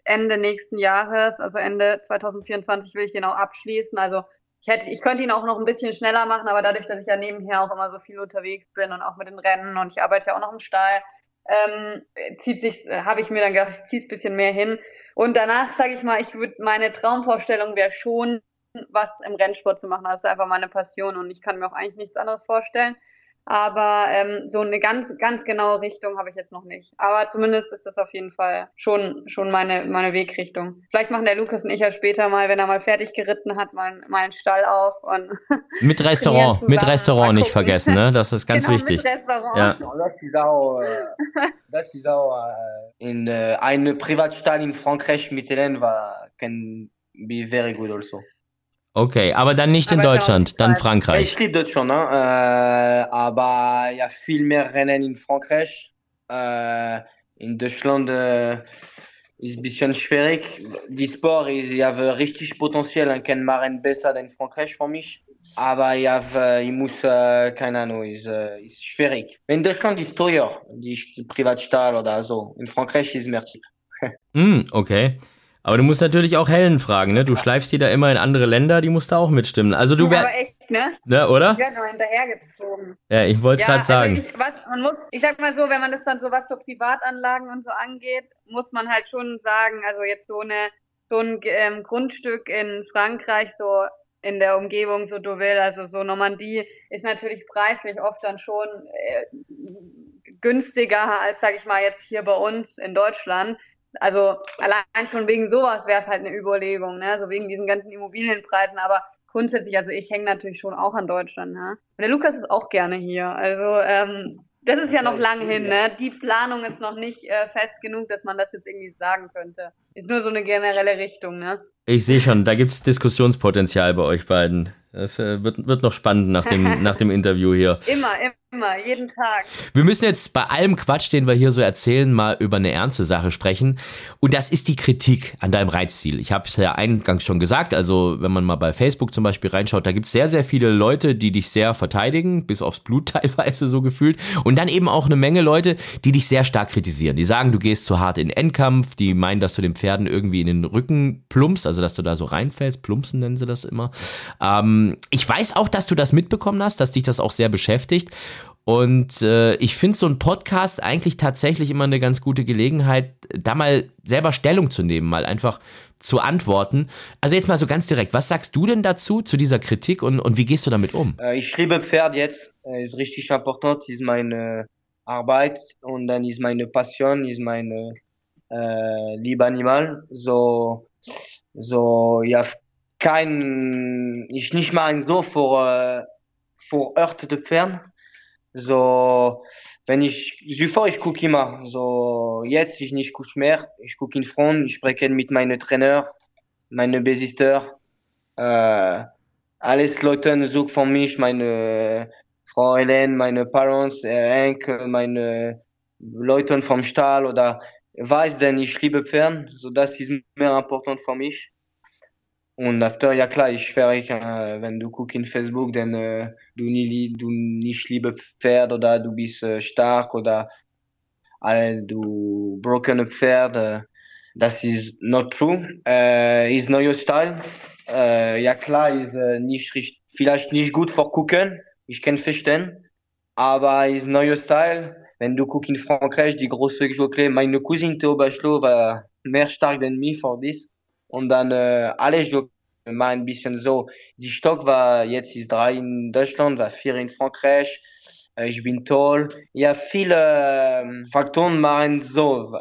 Ende nächsten Jahres, also Ende 2024 will ich den auch abschließen. Also ich hätte, ich könnte ihn auch noch ein bisschen schneller machen, aber dadurch, dass ich ja nebenher auch immer so viel unterwegs bin und auch mit den Rennen und ich arbeite ja auch noch im Stall, ähm, zieht sich, habe ich mir dann gedacht, ich ziehe es ein bisschen mehr hin. Und danach sage ich mal, ich würde meine Traumvorstellung wäre schon, was im Rennsport zu machen. Das ist einfach meine Passion und ich kann mir auch eigentlich nichts anderes vorstellen. Aber ähm, so eine ganz, ganz genaue Richtung habe ich jetzt noch nicht. Aber zumindest ist das auf jeden Fall schon, schon meine, meine Wegrichtung. Vielleicht machen der Lukas und ich ja später mal, wenn er mal fertig geritten hat, mal, mal einen Stall auf. Und mit Restaurant, mit Restaurant nicht vergessen, ne? Das ist ganz genau, wichtig. Mit Restaurant. Ja. Das ist auch, äh, das ist auch äh, in äh, einem Privatstall in Frankreich mit Hélène war can be very good also. Okay, aber dann nicht in Aber Deutschland, dann Ja, ich Frankreich. liebe Deutschland, ne? äh, aber il y a viel mehr Rennen in Frankreich. Äh, in Deutschland äh, ist ein bisschen schwierig. Die Sport, ist, ich habe richtig Potenzial und kann machen besser als in Frankreich für mich. Aber ich, habe, ich muss, äh, keine Ahnung, ist, äh, ist schwierig. In Deutschland ist teuer, die Privatstall oder so. In Frankreich ist mehr cheap. Hm, okay. Aber du musst natürlich auch Helen fragen, ne? Du schleifst die da immer in andere Länder, die musst da auch mitstimmen. Also du wärst, Aber echt, ne? ne, oder? Ich werde noch hinterhergezogen. Ja, ich wollte es gerade sagen. Also ich, was, man muss, ich sag mal so, wenn man das dann so was so Privatanlagen und so angeht, muss man halt schon sagen, also jetzt so eine so ein ähm, Grundstück in Frankreich, so in der Umgebung, so Deauville, also so Normandie, ist natürlich preislich oft dann schon äh, günstiger als, sag ich mal, jetzt hier bei uns in Deutschland. Also allein schon wegen sowas wäre es halt eine Überlegung, ne? So wegen diesen ganzen Immobilienpreisen, aber grundsätzlich, also ich hänge natürlich schon auch an Deutschland, ne? Und der Lukas ist auch gerne hier. Also ähm, das ist ja noch lang hin, ne? Die Planung ist noch nicht äh, fest genug, dass man das jetzt irgendwie sagen könnte. Ist nur so eine generelle Richtung, ne? Ich sehe schon, da gibt es Diskussionspotenzial bei euch beiden. Das äh, wird, wird noch spannend nach dem, nach dem Interview hier. Immer, immer, jeden Tag. Wir müssen jetzt bei allem Quatsch, den wir hier so erzählen, mal über eine ernste Sache sprechen. Und das ist die Kritik an deinem Reitziel. Ich habe es ja eingangs schon gesagt, also wenn man mal bei Facebook zum Beispiel reinschaut, da gibt es sehr, sehr viele Leute, die dich sehr verteidigen, bis aufs Blut teilweise so gefühlt. Und dann eben auch eine Menge Leute, die dich sehr stark kritisieren. Die sagen, du gehst zu hart in den Endkampf, die meinen, dass du den Pferden irgendwie in den Rücken plumpst, also dass du da so reinfällst, plumpsen nennen sie das immer. Ähm, ich weiß auch, dass du das mitbekommen hast, dass dich das auch sehr beschäftigt. Und äh, ich finde so ein Podcast eigentlich tatsächlich immer eine ganz gute Gelegenheit, da mal selber Stellung zu nehmen, mal einfach zu antworten. Also jetzt mal so ganz direkt, was sagst du denn dazu, zu dieser Kritik und, und wie gehst du damit um? Äh, ich liebe Pferd jetzt, äh, ist richtig important, ist meine Arbeit und dann ist meine Passion, ist meine äh, liebe Animal. So, so, ja, kein, ich nicht mal so vor, äh, vor örtete Pferd. So, wenn ich, zuvor ich gucke immer, so, jetzt ich nicht gucke mehr, ich gucke in Front, ich spreche mit meinem Trainer, meine Besister, äh, alles Leute suchen von mich, meine Frau Hélène, meine Parents, äh, Enkel, meine Leute vom Stall oder weiß denn ich liebe Pferd, so das ist mehr important für mich. Und after, ja klar, ich schwöre, äh, wenn du guckst in Facebook, dann äh, du, nie, du nicht liebe Pferd oder du bist äh, stark oder äh, du broken Pferd, äh, das ist not true. Äh, ist neuer Style. Äh, ja klar, ist äh, nicht richtig, vielleicht nicht gut für gucken, ich kann verstehen, aber ist neuer Style. Wenn du guckst in Frankreich, die große Jockey, meine Cousine Theo Bachelot war mehr stark als mich für das. Und dann äh, alle Jockey mal ein bisschen so. Die Stock war jetzt ist drei in Deutschland, war vier in Frankreich. äh, ich bin toll. Ja, viele äh, Faktoren machen so,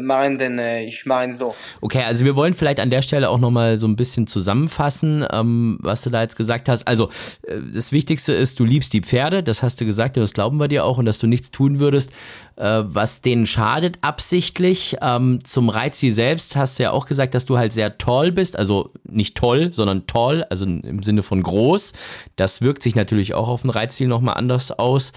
machen denn äh, ich mache so. Okay, also wir wollen vielleicht an der Stelle auch nochmal so ein bisschen zusammenfassen, ähm, was du da jetzt gesagt hast. Also äh, das Wichtigste ist, du liebst die Pferde, das hast du gesagt, das glauben wir dir auch, und dass du nichts tun würdest, äh, was denen schadet absichtlich. Ähm, zum Reitziel selbst hast du ja auch gesagt, dass du halt sehr toll bist, also nicht toll, sondern toll, also im Sinne von groß. Das wirkt sich natürlich auch auf ein Reitziel nochmal anders aus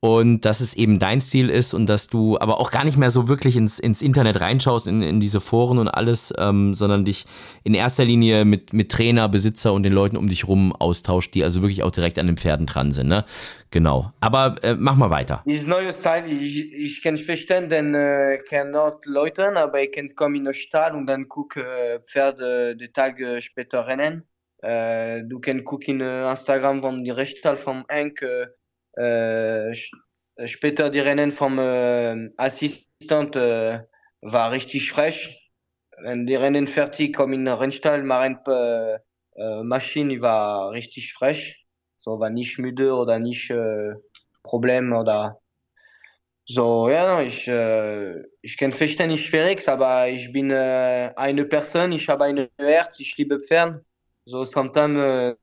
und dass es eben dein Stil ist und dass du aber auch gar nicht mehr so wirklich ins, ins Internet reinschaust, in, in diese Foren und alles, ähm, sondern dich in erster Linie mit, mit Trainer, Besitzer und den Leuten um dich rum austauscht, die also wirklich auch direkt an den Pferden dran sind. Ne? Genau. Aber äh, mach mal weiter. Dieses neue Style, ich, ich kann verstehen, denn äh, kann not Leuten, aber ich kann kommen in den Stall und dann gucken äh, Pferde den Tag äh, später rennen. Äh, du kannst gucken in äh, Instagram von die Reststall vom Henk äh, später die Rennen vom äh, Assistent äh, war richtig frech. Wenn die Rennen fertig kommen in Rennstall, machen äh, äh, Maschine war richtig frech. So war nicht müde oder nicht äh, Problem oder so. Ja, ich, äh, ich kann verstehen, nicht schwierig, aber ich bin äh, eine Person, ich habe ein Herz, ich liebe Pferd. So sometimes uh,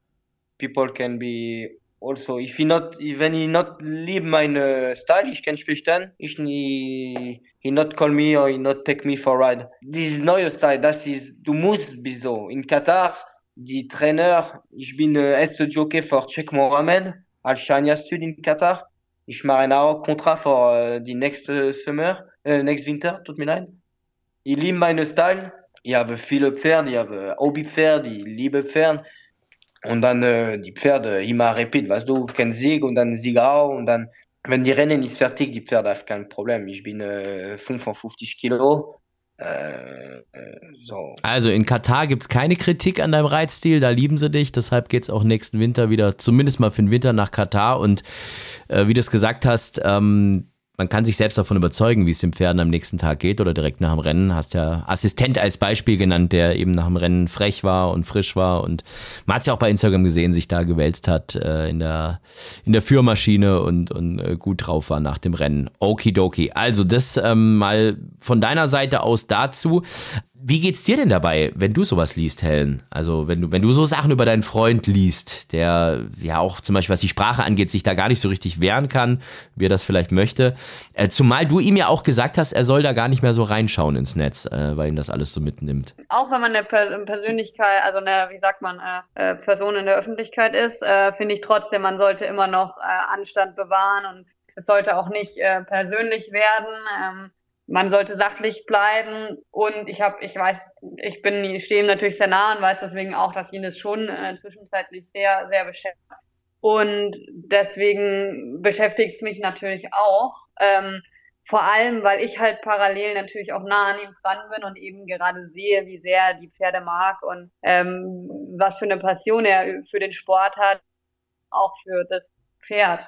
people can be also if he not when he not leave my uh, style ich kann verstehen ich he, he not call me or he not take me for ride. This neue style. Das ist du musst bis so. In Katar die Trainer ich bin äh, erste Jockey für Cheikh Mohammed als Shania Sud in Katar ich mache ein auch Kontrakt für uh, die nächste Summer äh, next Winter tut mir leid. Ich liebe meine Style. Ich habe viele Pferde ich habe Hobbypferde ich liebe Pferde und dann äh, die Pferde immer repeat, weißt du, kein Sieg und dann Sieg auch und dann, wenn die Rennen ist fertig, die Pferde haben kein Problem. Ich bin äh, 55 Kilo. Äh, so. Also in Katar gibt es keine Kritik an deinem Reitstil, da lieben sie dich, deshalb geht es auch nächsten Winter wieder, zumindest mal für den Winter nach Katar und äh, wie du es gesagt hast, ähm, man kann sich selbst davon überzeugen, wie es den Pferden am nächsten Tag geht oder direkt nach dem Rennen. Hast ja Assistent als Beispiel genannt, der eben nach dem Rennen frech war und frisch war und man hat es ja auch bei Instagram gesehen, sich da gewälzt hat äh, in der in der Führmaschine und und äh, gut drauf war nach dem Rennen. Okidoki. Also das ähm, mal von deiner Seite aus dazu. Wie geht's dir denn dabei, wenn du sowas liest, Helen? Also wenn du, wenn du so Sachen über deinen Freund liest, der ja auch zum Beispiel, was die Sprache angeht, sich da gar nicht so richtig wehren kann, wie er das vielleicht möchte. Äh, zumal du ihm ja auch gesagt hast, er soll da gar nicht mehr so reinschauen ins Netz, äh, weil ihn das alles so mitnimmt. Auch wenn man eine Persönlichkeit, also eine, wie sagt man, äh, äh, Person in der Öffentlichkeit ist, äh, finde ich trotzdem, man sollte immer noch äh, Anstand bewahren und es sollte auch nicht persönlich werden. Ähm, man sollte sachlich bleiben und ich habe, ich weiß, ich bin, ich stehe ihm natürlich sehr nah und weiß deswegen auch, dass ihn das schon äh, zwischenzeitlich sehr, sehr beschäftigt. Und deswegen beschäftigt es mich natürlich auch. Ähm, vor allem, weil ich halt parallel natürlich auch nah an ihm dran bin und eben gerade sehe, wie sehr er die Pferde mag und ähm, was für eine Passion er für den Sport hat, auch für das Pferd.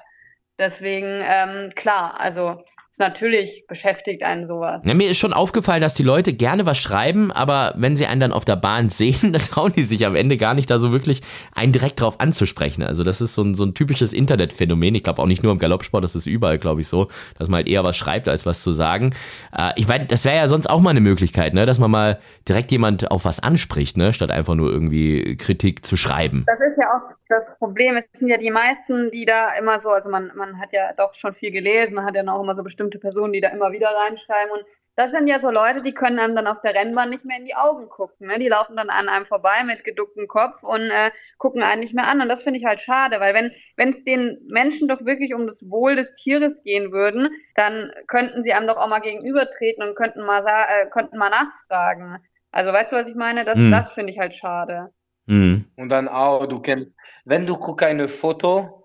Deswegen, ähm, klar, also natürlich beschäftigt einen sowas. Ja, mir ist schon aufgefallen, dass die Leute gerne was schreiben, aber wenn sie einen dann auf der Bahn sehen, dann trauen die sich am Ende gar nicht, da so wirklich einen direkt drauf anzusprechen. Also das ist so ein, so ein typisches Internetphänomen. Ich glaube auch nicht nur im Galoppsport, das ist überall, glaube ich, so, dass man halt eher was schreibt, als was zu sagen. Äh, ich meine, das wäre ja sonst auch mal eine Möglichkeit, ne, dass man mal direkt jemand auf was anspricht, ne, statt einfach nur irgendwie Kritik zu schreiben. Das ist ja auch das Problem. Es sind ja die meisten, die da immer so, also man, man hat ja doch schon viel gelesen, man hat ja auch immer so bestimmte Personen, die da immer wieder reinschreiben und das sind ja so Leute, die können einem dann auf der Rennbahn nicht mehr in die Augen gucken. Ne? Die laufen dann an einem vorbei mit geducktem Kopf und äh, gucken einen nicht mehr an. Und das finde ich halt schade, weil wenn wenn es den Menschen doch wirklich um das Wohl des Tieres gehen würden, dann könnten sie einem doch auch mal gegenübertreten und könnten mal äh, könnten mal nachfragen. Also weißt du, was ich meine? Das, hm. das finde ich halt schade. Mhm. Und dann auch, du kennst, wenn du guckst eine Foto,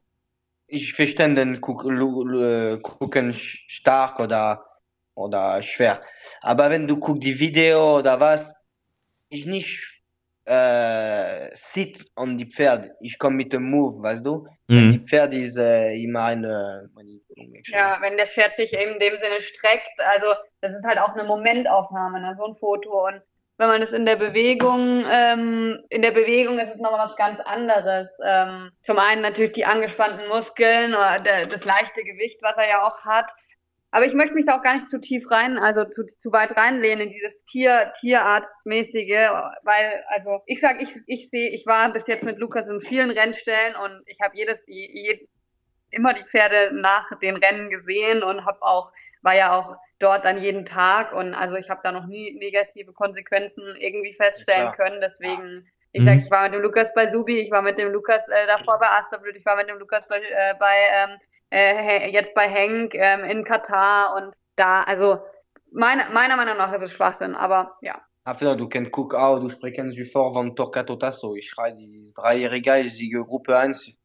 ich verstehe den gucken stark oder, oder schwer. Aber wenn du guckst die Video oder was, ich nicht äh, sit an die Pferd. Ich komme mit dem Move, weißt du? Mhm. Die Pferd ist äh, immer eine Ja, wenn das Pferd sich in dem Sinne streckt, also das ist halt auch eine Momentaufnahme, ne? so ein Foto und wenn man es in der Bewegung, ähm, in der Bewegung ist es nochmal was ganz anderes. Ähm, zum einen natürlich die angespannten Muskeln oder der, das leichte Gewicht, was er ja auch hat. Aber ich möchte mich da auch gar nicht zu tief rein, also zu, zu weit reinlehnen in dieses Tier, Tierarztmäßige, weil, also ich sag, ich, ich sehe, ich war bis jetzt mit Lukas in vielen Rennstellen und ich habe jedes, je, immer die Pferde nach den Rennen gesehen und habe auch, war ja auch dort dann jeden Tag und also ich habe da noch nie negative Konsequenzen irgendwie feststellen ja, können. Deswegen, ich mhm. sag, ich war mit dem Lukas bei Subi, ich war mit dem Lukas äh, davor bei Asterblut, ich war mit dem Lukas bei, äh, bei ähm, äh, jetzt bei Henk ähm, in Katar und da, also meine, meiner Meinung nach ist es Schwachsinn, aber ja. Enfin, du kennst Cook auch, du sprichst sofort von Torquato Tasso. Ich schreibe, die Dreijährige, ich siege Gruppe 1.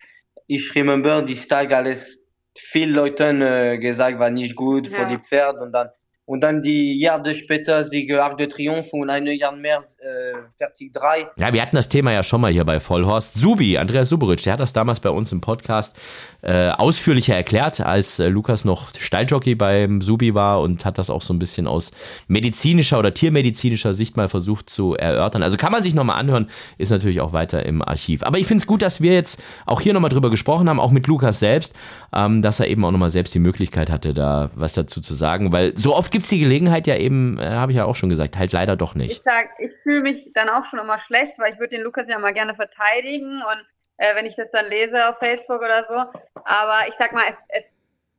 Ich remember die Tag alles viel Leuten äh, gesagt, war nicht gut ja. für die Pferde und dann und dann die Jahre später Siege Arc de Triomphe und eine Jahr mehr äh, fertig drei. Ja, wir hatten das Thema ja schon mal hier bei Vollhorst. Subi, Andreas Suberic, der hat das damals bei uns im Podcast äh, ausführlicher erklärt, als äh, Lukas noch Stalljockey beim Subi war und hat das auch so ein bisschen aus medizinischer oder tiermedizinischer Sicht mal versucht zu erörtern. Also kann man sich nochmal anhören, ist natürlich auch weiter im Archiv. Aber ich finde es gut, dass wir jetzt auch hier nochmal drüber gesprochen haben, auch mit Lukas selbst, ähm, dass er eben auch nochmal selbst die Möglichkeit hatte, da was dazu zu sagen, weil so oft gibt gibt es die Gelegenheit ja eben, äh, habe ich ja auch schon gesagt, halt leider doch nicht. Ich ich fühle mich dann auch schon immer schlecht, weil ich würde den Lukas ja mal gerne verteidigen und äh, wenn ich das dann lese auf Facebook oder so. Aber ich sag mal, es, es,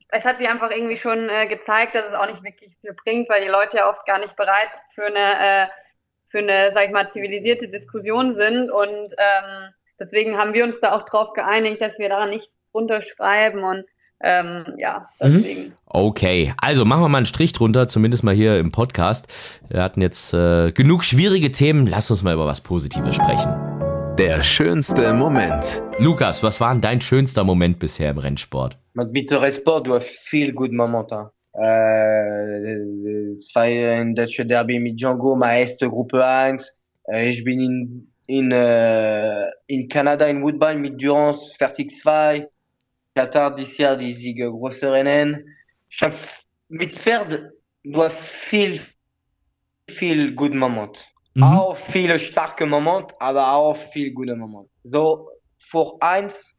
es hat sich einfach irgendwie schon äh, gezeigt, dass es auch nicht wirklich viel bringt, weil die Leute ja oft gar nicht bereit für eine, äh, für eine, sag ich mal, zivilisierte Diskussion sind und ähm, deswegen haben wir uns da auch drauf geeinigt, dass wir daran nichts unterschreiben und ähm, ja, mhm. deswegen. Okay, also machen wir mal einen Strich drunter, zumindest mal hier im Podcast. Wir hatten jetzt äh, genug schwierige Themen. Lass uns mal über was Positives sprechen. Der schönste Moment. Lukas, was war denn dein schönster Moment bisher im Rennsport? Mit Bittere Sport, du hast viel gute Momente. Äh, zwei in Deutsche Derby mit Django, meine erste Gruppe 1. Äh, ich bin in, in, äh, in Kanada in Woodbine mit Durance, fertig 2. Dieses Jahr die Siege große Rennen. Ich hab, mit Pferd, du hast viel, viel gute Momente. Mhm. Auch viele starke Momente, aber auch viel gute Momente. So, vor eins,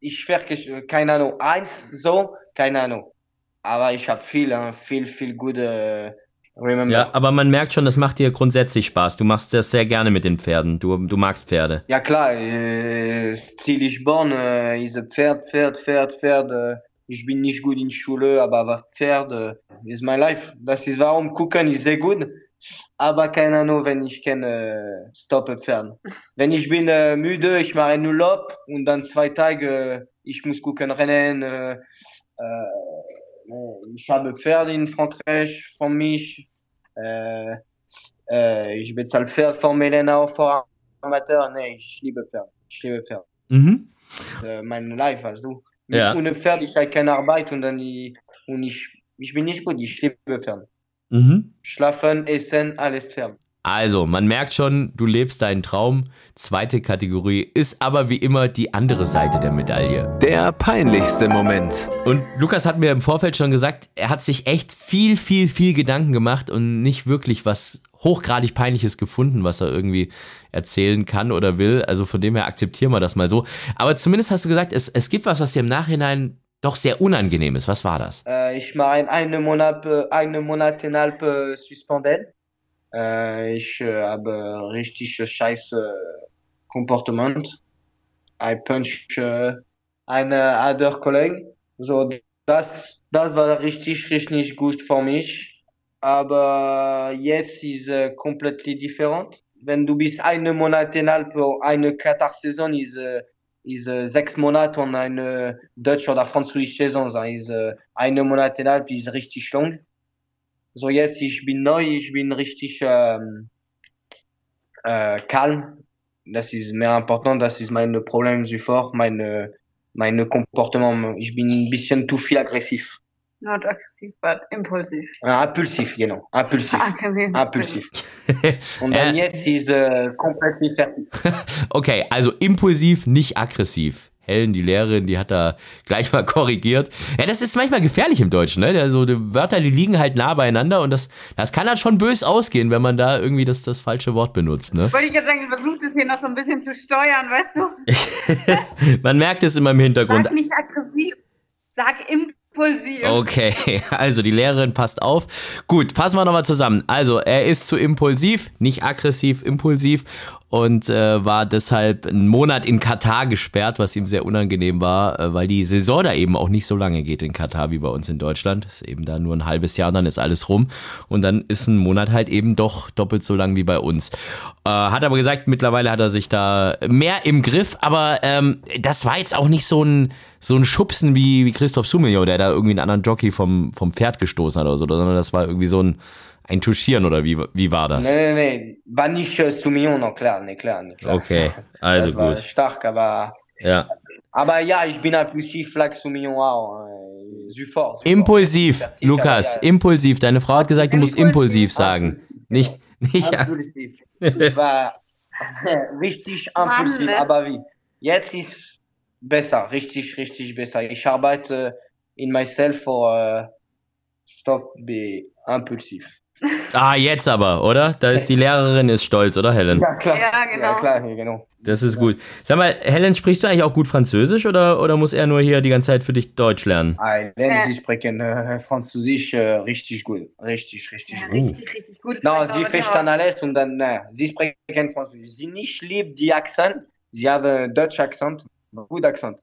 ich werde, keine Ahnung, eins, so, keine Ahnung. Aber ich habe viel, viel, viel gute Remember. Ja, aber man merkt schon, das macht dir grundsätzlich Spaß. Du machst das sehr gerne mit den Pferden. Du, du magst Pferde. Ja klar, äh, Stil born, äh, ist Pferd, Pferd, Pferd, Pferd. Äh, ich bin nicht gut in Schule, aber was Pferd äh, ist mein Life. Das ist warum gucken ist sehr gut. Aber keine Ahnung, wenn ich kann äh, stoppen Pferd. Wenn ich bin äh, müde, ich mache einen Urlaub und dann zwei Tage, äh, ich muss gucken rennen. Äh, äh, ich habe Pferde in Frankreich von mich. Äh, äh, ich bezahle Pferd von Melena vor Amateur. Nee, ich liebe Pferd. Ich liebe Pferd. Mhm. Äh, mein Life, weißt du. Ja. Ohne Pferd, ich habe keine Arbeit und dann ich, und ich, ich bin nicht gut. Ich liebe Pferd. Mhm. Schlafen, essen, alles Pferd. Also, man merkt schon, du lebst deinen Traum. Zweite Kategorie ist aber wie immer die andere Seite der Medaille. Der peinlichste Moment. Und Lukas hat mir im Vorfeld schon gesagt, er hat sich echt viel, viel, viel Gedanken gemacht und nicht wirklich was hochgradig peinliches gefunden, was er irgendwie erzählen kann oder will. Also von dem her akzeptieren wir das mal so. Aber zumindest hast du gesagt, es, es gibt was, was dir im Nachhinein doch sehr unangenehm ist. Was war das? Äh, ich war einen Monat, einen Monat innerhalb äh, suspendiert äh, ich äh, habe richtig scheiße Komportement. I punch äh, eine other Kollegen. So, das, das war richtig, richtig gut für mich. Aber jetzt ist äh, komplett different. Wenn du bist einen Monat innerhalb eine Katar-Saison ist, äh, ist äh, sechs Monate und eine deutsche oder französische Saison. Ist, äh, einen Monat innerhalb ist richtig lang. So jetzt, ich bin neu, ich bin richtig ähm, äh, calm. Das ist mehr important, das ist mein Problem zuvor, mein, mein Comportement. Ich bin ein bisschen zu viel aggressiv. Not aggressiv, but impulsiv. Ah, impulsiv, genau. Impulsiv. Ah, impulsiv. Und dann jetzt ist äh, komplett fertig. okay, also impulsiv, nicht aggressiv. Helen, die Lehrerin, die hat da gleich mal korrigiert. Ja, das ist manchmal gefährlich im Deutschen, ne? Also die Wörter, die liegen halt nah beieinander und das, das kann halt schon bös ausgehen, wenn man da irgendwie das, das falsche Wort benutzt, ne? Wollte ich jetzt sagen, ich versuche das hier noch so ein bisschen zu steuern, weißt du? man merkt es immer im Hintergrund. Sag nicht aggressiv, sag impulsiv. Okay, also die Lehrerin passt auf. Gut, fassen wir nochmal zusammen. Also, er ist zu impulsiv, nicht aggressiv, impulsiv und äh, war deshalb einen Monat in Katar gesperrt, was ihm sehr unangenehm war, äh, weil die Saison da eben auch nicht so lange geht in Katar wie bei uns in Deutschland. Ist eben da nur ein halbes Jahr, dann ist alles rum und dann ist ein Monat halt eben doch doppelt so lang wie bei uns. Äh, hat aber gesagt, mittlerweile hat er sich da mehr im Griff, aber ähm, das war jetzt auch nicht so ein so ein Schubsen wie, wie Christoph Sumillo, der da irgendwie einen anderen Jockey vom, vom Pferd gestoßen hat oder so, sondern das war irgendwie so ein ein Touchieren oder wie, wie war das? Nee, nee, nee. War nicht äh, Soumillon, no, klar, nee, klar, nee, klar. Okay, also das war gut. stark, aber. Ja. Aber ja, ich bin impulsiv, Flag Soumillon auch. Sufort. Impulsiv, Fertig, Lukas, ja. impulsiv. Deine Frau hat gesagt, du musst impulsiv sagen. Nicht, nicht. Impulsiv. Ich war richtig impulsiv, ne? aber wie? Jetzt ist besser, richtig, richtig besser. Ich arbeite in myself for uh, stop be impulsiv. Ah, jetzt aber, oder? Da ist die Lehrerin ist stolz, oder Helen? Ja, klar. Ja, genau. Ja, klar, ja, genau. Das ist gut. Sag mal, Helen, sprichst du eigentlich auch gut Französisch oder, oder muss er nur hier die ganze Zeit für dich Deutsch lernen? Nein, Ja. sie sprechen äh, Französisch äh, richtig gut. Richtig, richtig Ja, gut. richtig, richtig gut. Vielleicht sie verstehen alles und dann, nein, sie sprechen Französisch. Sie nicht liebt die Akzent, sie haben Deutsch Akzent, gut Akzent.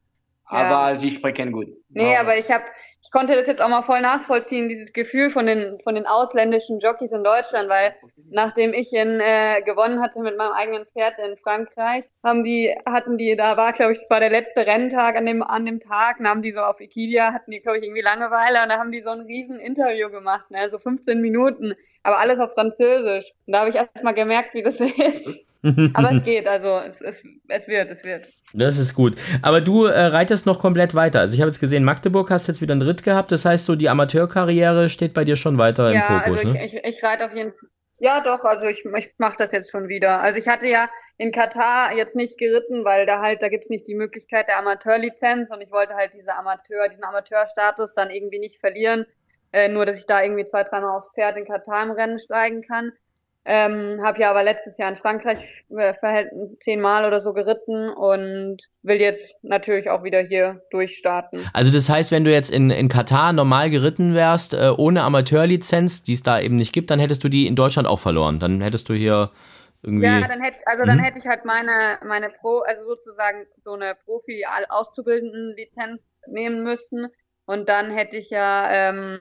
Ja. Aber sie sprechen gut. Nee, Ja. aber ich habe, ich konnte das jetzt auch mal voll nachvollziehen, dieses Gefühl von den, von den ausländischen Jockeys in Deutschland, weil nachdem ich in, äh, gewonnen hatte mit meinem eigenen Pferd in Frankreich, haben die, hatten die, da war, glaube ich, das war der letzte Renntag an dem, an dem Tag, und haben die so auf Equidia, hatten die, glaube ich, irgendwie Langeweile und da haben die so ein riesen Interview gemacht, ne, so 15 Minuten, aber alles auf Französisch. Und da habe ich erst mal gemerkt, wie das ist. Aber es geht, also es, es, es wird, es wird. Das ist gut. Aber du äh, reitest noch komplett weiter. Also ich habe jetzt gesehen, Magdeburg hast jetzt wieder einen Ritt gehabt. Das heißt, so die Amateurkarriere steht bei dir schon weiter im Ja, Fokus, also ne? ich, ich, ich reite auf jeden Fall. Ja, doch, also ich, ich mache das jetzt schon wieder. Also ich hatte ja in Katar jetzt nicht geritten, weil da halt, da gibt's nicht die Möglichkeit der Amateurlizenz und ich wollte halt diese Amateur, diesen Amateurstatus dann irgendwie nicht verlieren. Äh, nur, dass ich da irgendwie zwei, dreimal aufs Pferd in Katar im Rennen steigen kann. Ähm, habe ja aber letztes Jahr in Frankreich äh, zehnmal oder so geritten und will jetzt natürlich auch wieder hier durchstarten. Also das heißt, wenn du jetzt in, in Katar normal geritten wärst, äh, ohne Amateurlizenz, die es da eben nicht gibt, dann hättest du die in Deutschland auch verloren. Dann hättest du hier irgendwie... Ja, dann hätte, also dann Mhm. hätte ich halt meine, meine Pro, also sozusagen so eine Profi auszubildenden Lizenz nehmen müssen. Und dann hätte ich ja ähm,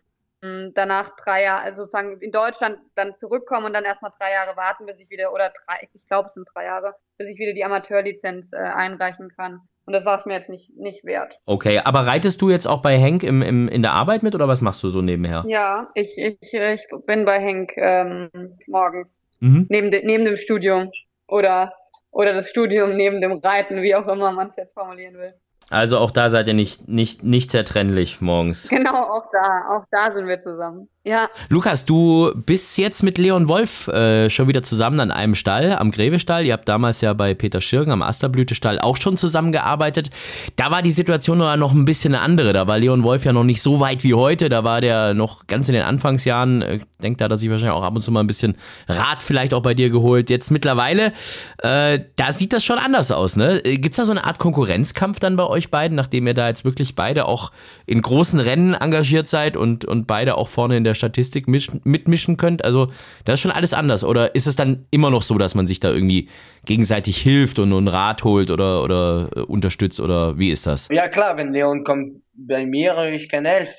danach drei Jahre, also sozusagen in Deutschland dann zurückkommen und dann erstmal drei Jahre warten, bis ich wieder, oder drei, ich glaube es sind drei Jahre, bis ich wieder die Amateurlizenz äh, einreichen kann. Und das war es mir jetzt nicht, nicht wert. Okay, aber reitest du jetzt auch bei Henk im, im, in der Arbeit mit oder was machst du so nebenher? Ja, ich, ich, ich bin bei Henk ähm, morgens. Mhm. neben, de, neben dem Studium oder, oder das Studium neben dem Reiten, wie auch immer man es jetzt formulieren will. Also auch da seid ihr nicht, nicht, nicht zertrennlich morgens. Genau, auch da, auch da sind wir zusammen. Ja, Lukas, du bist jetzt mit Leon Wolf äh, schon wieder zusammen an einem Stall, am Grevestall. Ihr habt damals ja bei Peter Schirgen am Asterblütestall auch schon zusammengearbeitet. Da war die Situation noch ein bisschen eine andere. Da war Leon Wolf ja noch nicht so weit wie heute. Da war der noch ganz in den Anfangsjahren. Ich denke, da hat er sich wahrscheinlich auch ab und zu mal ein bisschen Rat vielleicht auch bei dir geholt. Jetzt mittlerweile, äh, da sieht das schon anders aus. Ne? Gibt es da so eine Art Konkurrenzkampf dann bei euch beiden, nachdem ihr da jetzt wirklich beide auch in großen Rennen engagiert seid und, und beide auch vorne in der Statistik mischen, mitmischen könnt? Also das ist schon alles anders. Oder ist es dann immer noch so, dass man sich da irgendwie gegenseitig hilft und einen Rat holt oder, oder äh, unterstützt? Oder wie ist das? Ja, klar, wenn Leon kommt bei mir, ich kann helfen.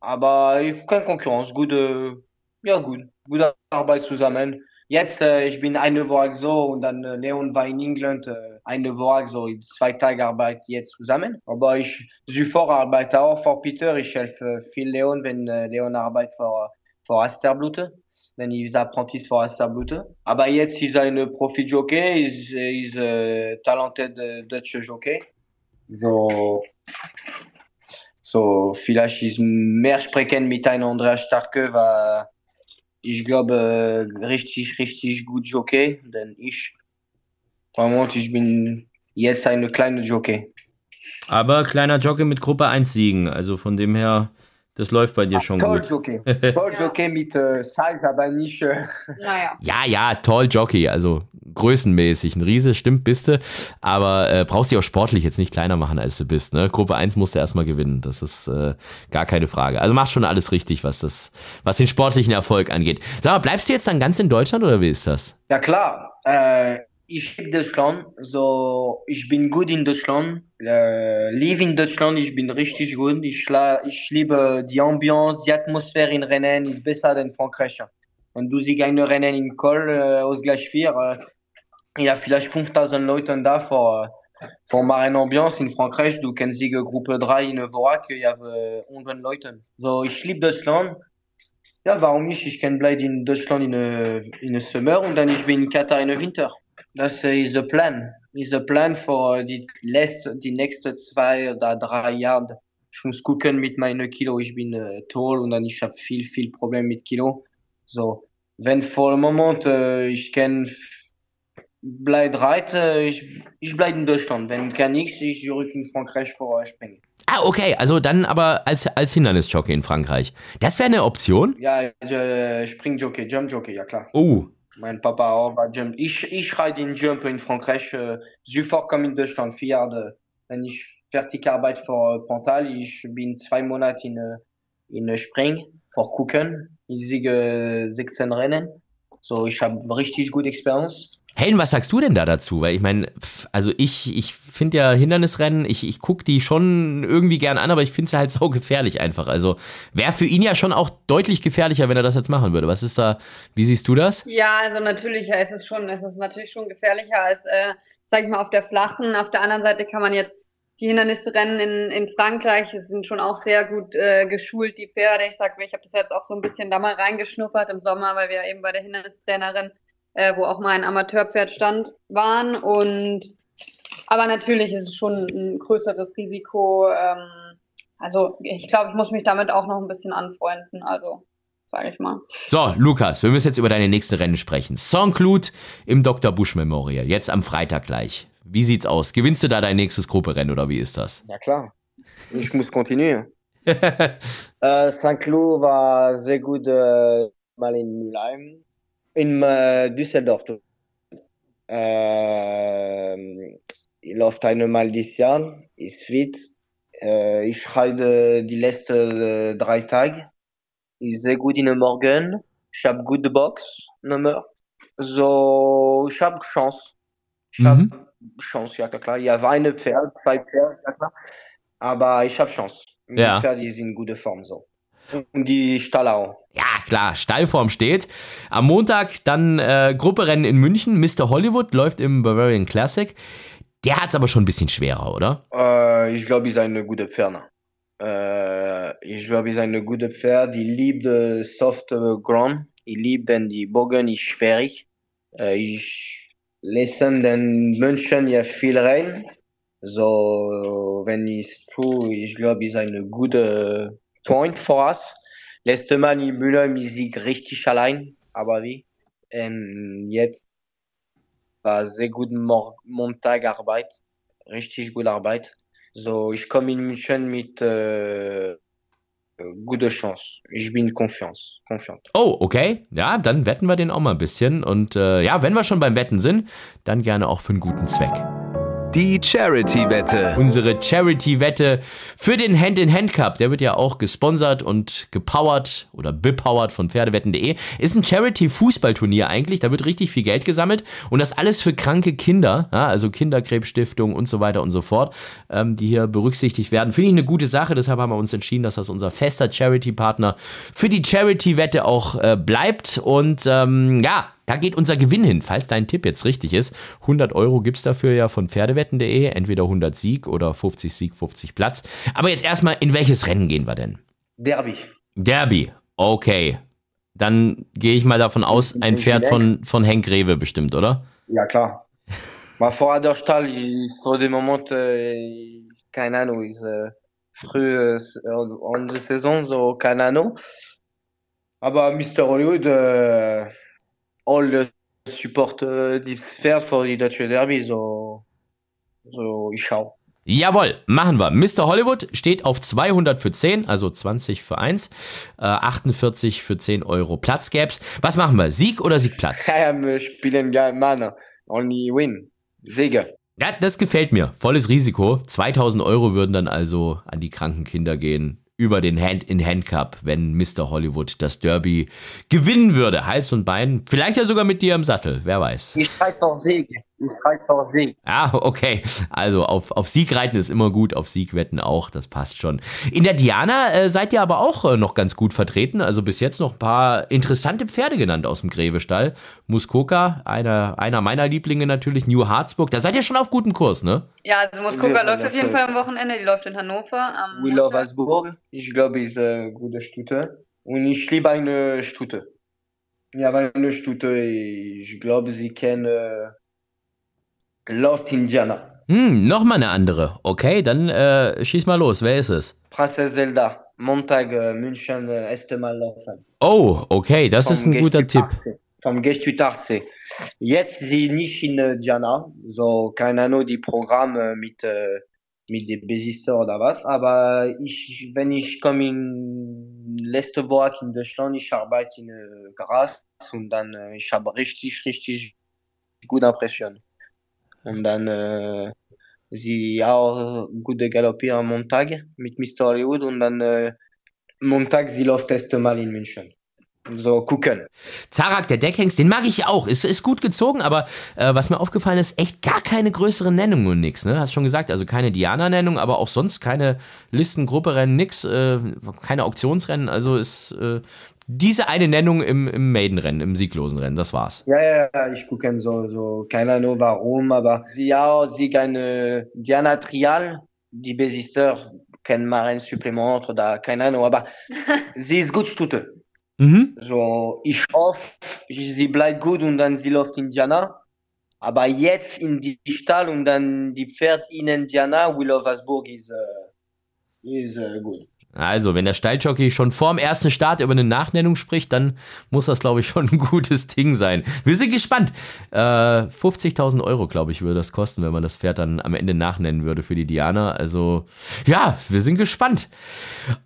Aber ich keine Konkurrenz. Gute, ja, gut. Gute Arbeit zusammen. Jetzt, äh, ich bin eine Woche so und dann äh, Leon war in England äh, eine Woche so, zwei Tage Arbeit jetzt zusammen. Aber ich sofort arbeite auch für Peter. Ich helfe viel Leon, wenn äh, Leon arbeitet für, für Asterblute, wenn ich Apprentice für Asterblute. Aber jetzt ist er ein Profi-Jockey, ist, ist äh, talented äh, Dutch Jockey. So, so vielleicht ist mehr sprechen mit einem Andreas Starke, weil ich glaube richtig, richtig gut Jockey, denn ich, Moment, ich bin jetzt eine kleine Jockey. Aber kleiner Jockey mit Gruppe 1 Siegen. Also von dem her, das läuft bei dir schon Toll gut. Jockey. Toll Jockey mit äh, Size, aber nicht. Äh, Naja. Ja, ja, toll Jockey. Also größenmäßig. Ein Riese, stimmt, bist du. Aber äh, brauchst dich auch sportlich jetzt nicht kleiner machen, als du bist. Ne? Gruppe 1 musst du erstmal gewinnen. Das ist äh, gar keine Frage. Also machst schon alles richtig, was, das, was den sportlichen Erfolg angeht. Sag mal, bleibst du jetzt dann ganz in Deutschland oder wie ist das? ja klar. Äh, ich liebe Deutschland. So, ich bin gut in Deutschland. Äh, liebe in Deutschland. Ich bin richtig gut. Ich, la- ich liebe die Ambiance, die Atmosphäre in Rennen ist besser als in Frankreich. Wenn du siehst eine Rennen in Col äh, Ausgleich 4, äh, il y a vielleicht 5000 Leute da vor, vor mal eine Ambiance in Frankreich. Du kennst die Gruppe 3 in Vorak, il y a äh, 100 Leute. So, ich liebe Deutschland. Ja, warum nicht? Ich kann bleiben in Deutschland in der in Sommer und dann ich bin in Katar in Winter. Das äh, ist der Plan. Ist der Plan für die letzte, die nächsten zwei oder drei Jahre. Ich muss gucken mit meinen Kilo. Ich bin äh, toll und dann ich habe viel, viel Probleme mit Kilo. So, wenn vor dem Moment äh, ich kann bleib reit, äh, ich, ich bleib in Deutschland. Wenn kann ich, ich zurück in Frankreich vor äh, springen. Ah, okay. Also dann aber als, als Hindernisjockey in Frankreich. Das wäre eine Option? Ja, äh, Springjockey, Jumpjockey, ja klar. Oh, Mein Papa auch war Jump. Ich, ich reite in Jump in Frankreich, äh, sofort comme in Deutschland, vier Jahre. Wenn ich fertig arbeite für Pantal, ich bin zwei Monate in, äh, in Spring, für gucken. Ich siege 16 Rennen. So, ich habe richtig gute Experience. Helen, was sagst du denn da dazu? Weil ich meine, also ich, ich finde ja Hindernisrennen, ich, ich gucke die schon irgendwie gern an, aber ich finde sie halt so gefährlich einfach. Also wäre für ihn ja schon auch deutlich gefährlicher, wenn er das jetzt machen würde. Was ist da, wie siehst du das? Ja, also natürlich ist es schon, es ist natürlich schon gefährlicher als, äh, sag ich mal, auf der flachen. Auf der anderen Seite kann man jetzt die Hindernisrennen in, in Frankreich, es sind schon auch sehr gut äh, geschult, die Pferde. Ich sag mir, ich habe das jetzt auch so ein bisschen da mal reingeschnuppert im Sommer, weil wir eben bei der Hindernistrainerin, äh, wo auch mein Amateurpferd stand, waren. Und aber natürlich ist es schon ein größeres Risiko. Ähm, also ich glaube, ich muss mich damit auch noch ein bisschen anfreunden. Also sage ich mal. So, Lukas, wir müssen jetzt über deine nächsten Rennen sprechen. Saint-Cloud im Dr. Busch Memorial, jetzt am Freitag gleich. Wie sieht's aus? Gewinnst du da dein nächstes Grupperennen oder wie ist das? Ja klar. Ich muss continuer. Äh, Saint-Cloud war sehr gut äh, mal in Mülheim. In äh, Düsseldorf. Äh, ich läuft einmal dieses Jahr, ist fit. Äh, ich reite die letzten äh, drei Tage. Ist sehr gut in den Morgen. Ich habe gute Box-Nummer. So, ich habe Chance. Ich habe Mhm. Chance, ja klar. Ich habe eine Pferd, zwei Pferde, ja klar. Aber ich habe Chance. Die Ja. Pferde sind in guter Form so. Und die Stall auch. Ja, klar, Stallform steht. Am Montag dann äh, Grupperennen in München. Mr. Hollywood läuft im Bavarian Classic. Der hat's aber schon ein bisschen schwerer, oder? Äh, ich glaube, ich ist eine gute Pferde. Äh, ich glaube, ich ist eine gute Pferd. Die liebt äh, Soft äh, Ground. Ich liebe, die Bogen ist schwierig. Äh, ich lese den München ja viel rein. So, wenn ich tue, ich glaube, ist eine gute Point für uns. Letzte Mal in Mülheim ist sie richtig allein, aber wie? Und jetzt war sehr gut Mor Montagarbeit, richtig gute Arbeit. So, ich komme in München mit äh, gute Chance. Ich bin confiant. Oh, okay. Ja, dann wetten wir den auch mal ein bisschen. Und äh, ja, wenn wir schon beim Wetten sind, dann gerne auch für einen guten Zweck. Die Charity-Wette. Unsere Charity-Wette für den Hand-in-Hand-Cup, der wird ja auch gesponsert und gepowert oder bepowert von Pferdewetten.de. Ist ein Charity-Fußballturnier eigentlich, da wird richtig viel Geld gesammelt und das alles für kranke Kinder, ja, also Kinderkrebsstiftung und so weiter und so fort, ähm, die hier berücksichtigt werden. Finde ich eine gute Sache, deshalb haben wir uns entschieden, dass das unser fester Charity-Partner für die Charity-Wette auch äh, bleibt und ähm, ja, da geht unser Gewinn hin, falls dein Tipp jetzt richtig ist. 100 Euro gibt es dafür ja von Pferdewetten.de, entweder 100 Sieg oder 50 Sieg, 50 Platz. Aber jetzt erstmal, in welches Rennen gehen wir denn? Derby. Derby, okay. Dann gehe ich mal davon aus, ein Pferd von, von Henk Rewe bestimmt, oder? Ja, klar. Maar vorher der Stall, ich, vor dem Moment, äh, keine Ahnung, ist äh, früh äh, an der Saison, so keine Ahnung. Aber Mr. Hollywood, äh, all support äh, dieses Pferd für die deutsche Derby, so, so ich schau. Jawohl, machen wir. Mr. Hollywood steht auf 200 für 10, also 20 für 1, äh, 48 für 10 Euro Platz gäb's. Was machen wir? Sieg oder Siegplatz? Ja, wir spielen Mann. Only win. Sieger. Ja, das gefällt mir. Volles Risiko. 2000 Euro würden dann also an die kranken Kinder gehen über den Hand-in-Hand-Cup, wenn Mr. Hollywood das Derby gewinnen würde. Hals und Bein. Vielleicht ja sogar mit dir im Sattel. Wer weiß. Ich streite auf Sieg. Ich streite auf Sieg. Ah, okay. Also auf, auf Sieg reiten ist immer gut, auf Sieg wetten auch. Das passt schon. In der Diana äh, seid ihr aber auch äh, noch ganz gut vertreten. Also bis jetzt noch ein paar interessante Pferde genannt aus dem Grevestall. Muskoka, einer, einer meiner Lieblinge natürlich. New Harzburg. Da seid ihr schon auf gutem Kurs, ne? Ja, also Muskoka läuft auf jeden Fall am Wochenende. Die läuft in Hannover. Am We love Hasburg. Ich glaube, ist eine gute Stute. Und ich liebe eine Stute. Ja, weil eine Stute, ich glaube, sie kennen äh, Loft Indiana. Hm, nochmal eine andere. Okay, dann äh, schieß mal los. Wer ist es? Princesse Zelda. Montag, äh, München, äh, erste Mal laufen. Oh, okay, das ist Vom ein guter Tipp. Vom Gestutarze. Jetzt sie nicht in äh, Diana, so keine Ahnung, die Programme mit, äh, mit den Besitzer oder was, aber ich, wenn ich komme in letzte Woche in Deutschland, ich arbeite in äh, Gras und dann, äh, ich habe richtig, richtig gute Impression. Und dann, äh, sie auch gute Galoppieren am Montag mit Mr. Hollywood und dann, äh, Montag, sie läuft das erste Mal in München. So, gucken. Zarak, der Deckhengst, den mag ich auch. Ist, ist gut gezogen, aber äh, was mir aufgefallen ist, echt gar keine größeren Nennungen und nix. Ne? Hast schon gesagt, also keine Diana-Nennung, aber auch sonst keine Listengruppe-Rennen, nix, äh, keine Auktionsrennen. Also ist äh, diese eine Nennung im, im Maiden-Rennen, im sieglosen Rennen, das war's. Ja, ja, ja, ich gucke so, so, keine Ahnung warum, aber sie auch, sie eine Diana Trial, die Besitzer kennen mal ein Supplement oder keine Ahnung, aber sie ist gut Stute. Mhm. So, ich hoffe, sie bleibt gut und dann sie läuft in Diana. Aber jetzt in die Stall und dann die Pferd in Indiana, Will of Hasburg ist, äh, ist äh, gut. Also, wenn der Stalljockey schon vorm ersten Start über eine Nachnennung spricht, dann muss das, glaube ich, schon ein gutes Ding sein. Wir sind gespannt. Äh, 50.000 Euro, glaube ich, würde das kosten, wenn man das Pferd dann am Ende nachnennen würde für die Diana. Also, ja, wir sind gespannt.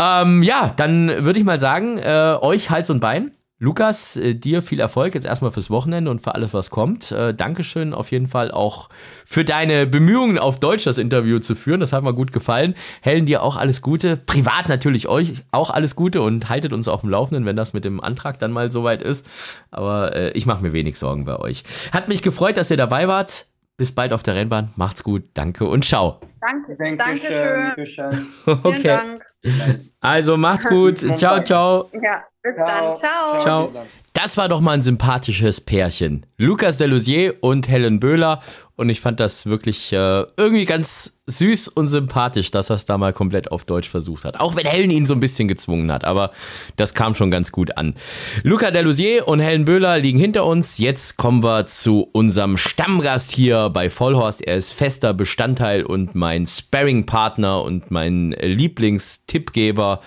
Ähm, ja, dann würde ich mal sagen, äh, euch Hals und Bein. Lukas, äh, dir viel Erfolg jetzt erstmal fürs Wochenende und für alles, was kommt. Äh, Dankeschön auf jeden Fall auch für deine Bemühungen, auf Deutsch das Interview zu führen. Das hat mir gut gefallen. Helen, dir auch alles Gute. Privat natürlich euch auch alles Gute und haltet uns auf dem Laufenden, wenn das mit dem Antrag dann mal soweit ist. Aber äh, ich mache mir wenig Sorgen bei euch. Hat mich gefreut, dass ihr dabei wart. Bis bald auf der Rennbahn. Macht's gut. Danke und ciao. Danke, Dankeschön. Dankeschön. Okay. Dank. Also macht's gut. Ciao, ciao. Ja, bis dann. Ciao. Ciao. Das war doch mal ein sympathisches Pärchen. Lukas Delusier und Helen Böhler. Und ich fand das wirklich äh, irgendwie ganz süß und sympathisch, dass er es da mal komplett auf Deutsch versucht hat. Auch wenn Helen ihn so ein bisschen gezwungen hat. Aber das kam schon ganz gut an. Luca Delusier und Helen Böhler liegen hinter uns. Jetzt kommen wir zu unserem Stammgast hier bei Vollhorst. Er ist fester Bestandteil und mein Sparring-Partner und mein Lieblingstippgeber.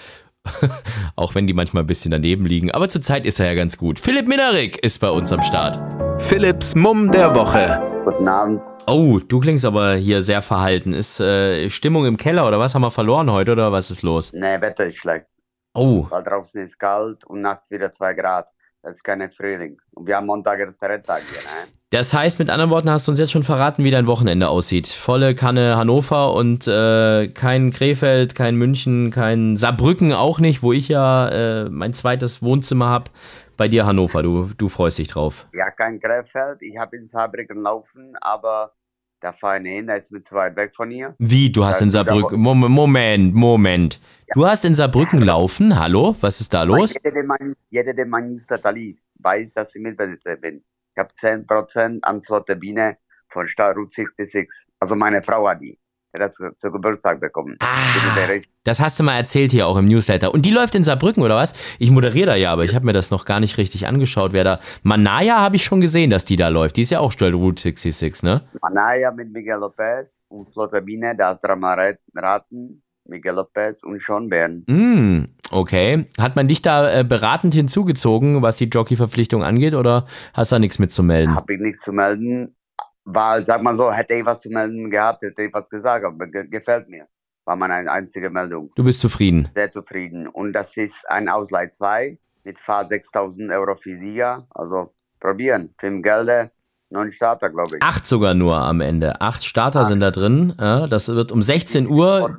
Auch wenn die manchmal ein bisschen daneben liegen. Aber zurzeit ist er ja ganz gut. Philipp Minarik ist bei uns am Start. Philipps Mumm der Woche. Guten Abend. Oh, du klingst aber hier sehr verhalten. Ist äh, Stimmung im Keller oder was? Haben wir verloren heute oder was ist los? Nee, Wetter ist schlecht. Oh, Weil draußen ist kalt und nachts wieder zwei Grad. Das ist kein Frühling. Und wir haben Montag ersten Renntag hier, ne? das heißt, mit anderen Worten hast du uns jetzt schon verraten, wie dein Wochenende aussieht. Volle Kanne Hannover und äh, kein Krefeld, kein München, kein Saarbrücken auch nicht, wo ich ja äh, mein zweites Wohnzimmer habe. Bei dir Hannover, du, du freust dich drauf. Ja, kein Krefeld. Ich habe in Saarbrücken laufen, aber da fahre ich hin, da ist mir zu weit weg von hier. Wie, du hast Ja, in Saarbrücken. Mom- Moment, Moment. Du hast in Saarbrücken laufen? Hallo? Was ist da los? Jeder, der mein, Newsletter liest, weiß, dass ich Mitbesitzer bin. Ich habe 10% an Flotte Biene von Star Route 66. Also meine Frau hat die. Das zu- Geburtstag bekommen. Ah. Der Das hast du mal erzählt hier auch im Newsletter. Und die läuft in Saarbrücken, oder was? Ich moderiere da ja, aber ich habe mir das noch gar nicht richtig angeschaut, wer da. Manaya habe ich schon gesehen, dass die da läuft. Die ist ja auch Steuer Route 66, ne? Manaya mit Miguel Lopez und hat dreimal raten. Miguel Lopez und Sean Bern. Mm, okay. Hat man dich da äh, beratend hinzugezogen, was die Jockey-Verpflichtung angeht, oder hast du da nichts mitzumelden? Habe ich nichts zu melden. War, sag mal so, hätte ich was zu melden gehabt, hätte ich was gesagt, aber ge gefällt mir. War meine einzige Meldung. Du bist zufrieden. Sehr zufrieden. Und das ist ein Ausleih 2 mit Fahrt 6000 Euro für Sieger. Also probieren. Fünf Gelder, neun Starter, glaube ich. Acht sogar nur am Ende. Acht Starter Acht. sind da drin. Ja, das wird um 16 Uhr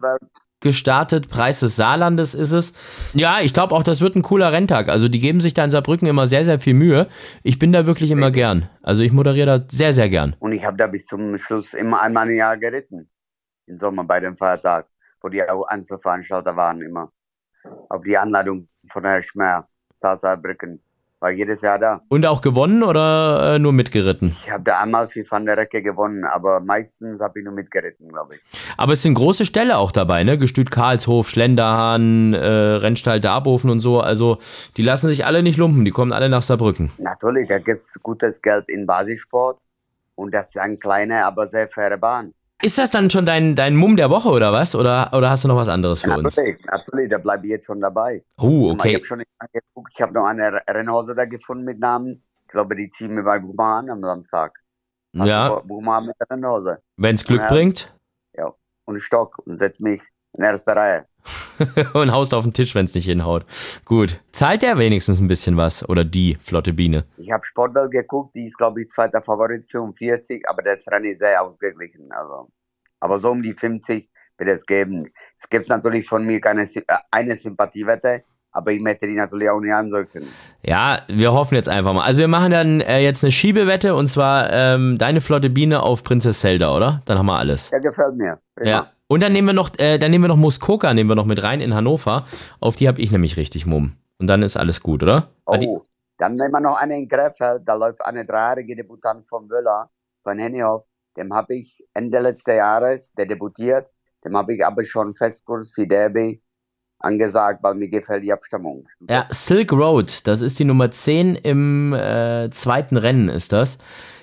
gestartet. Preis des Saarlandes ist es. Ja, ich glaube auch, das wird ein cooler Renntag. Also die geben sich da in Saarbrücken immer sehr, sehr viel Mühe. Ich bin da wirklich immer gern. Also ich moderiere da sehr, sehr gern. Und ich habe da bis zum Schluss immer einmal im Jahr geritten. Im Sommer bei dem Feiertag, wo die Einzelveranstalter waren immer. Auf die Anladung von Herrn Schmer, Saarbrücken. War jedes Jahr da. Und auch gewonnen oder äh, nur mitgeritten? Ich habe da einmal viel Van der Recke gewonnen, aber meistens habe ich nur mitgeritten, glaube ich. Aber es sind große Ställe auch dabei, ne? Gestüt Karlshof, Schlenderhahn, äh, Rennstall Darbofen und so. Also die lassen sich alle nicht lumpen, die kommen alle nach Saarbrücken. Natürlich, da gibt es gutes Geld in Basissport und das ist eine kleine, aber sehr faire Bahn. Ist das dann schon dein, dein Mumm der Woche oder was? Oder, oder hast du noch was anderes für uns? Natürlich, natürlich, da bleibe ich jetzt schon dabei. Oh, okay. Ich habe schon geguckt, ich habe noch eine Rennhose da gefunden mit Namen. Ich glaube, die ziehen wir bei Buchmann an am Samstag. Also ja. Buchmann mit der Rennhose. Wenn es Glück und, bringt? Ja, und Stock und setz mich in erster Reihe. und haust auf den Tisch, wenn es nicht hinhaut. Gut. Zahlt der wenigstens ein bisschen was? Oder die flotte Biene? Ich habe Sportwelt geguckt, die ist, glaube ich, zweiter Favorit, 45, aber das Rennen ist sehr ausgeglichen. Also. Aber so um die 50 wird es geben. Es gibt natürlich von mir keine äh, eine Sympathiewette, aber ich möchte die natürlich auch nicht ansöken. Ja, wir hoffen jetzt einfach mal. Also wir machen dann äh, jetzt eine Schiebewette und zwar ähm, deine flotte Biene auf Prinzess Zelda, oder? Dann haben wir alles. Ja, gefällt mir. Prima. Ja. Und dann nehmen wir noch, äh, dann nehmen wir noch Muskoka, nehmen wir noch mit rein in Hannover. Auf die habe ich nämlich richtig Mumm. Und dann ist alles gut, oder? Oh, dann nehmen wir noch eine in Greffel. Da läuft eine dreijährige Debutant von Wöller, von Hennihoff. Dem habe ich Ende letzten Jahres, der debütiert, dem habe ich aber schon Festkurs für Derby angesagt, weil mir gefällt die Abstammung. Ja, Silk Road, das ist die Nummer 10 im äh, zweiten Rennen, ist das.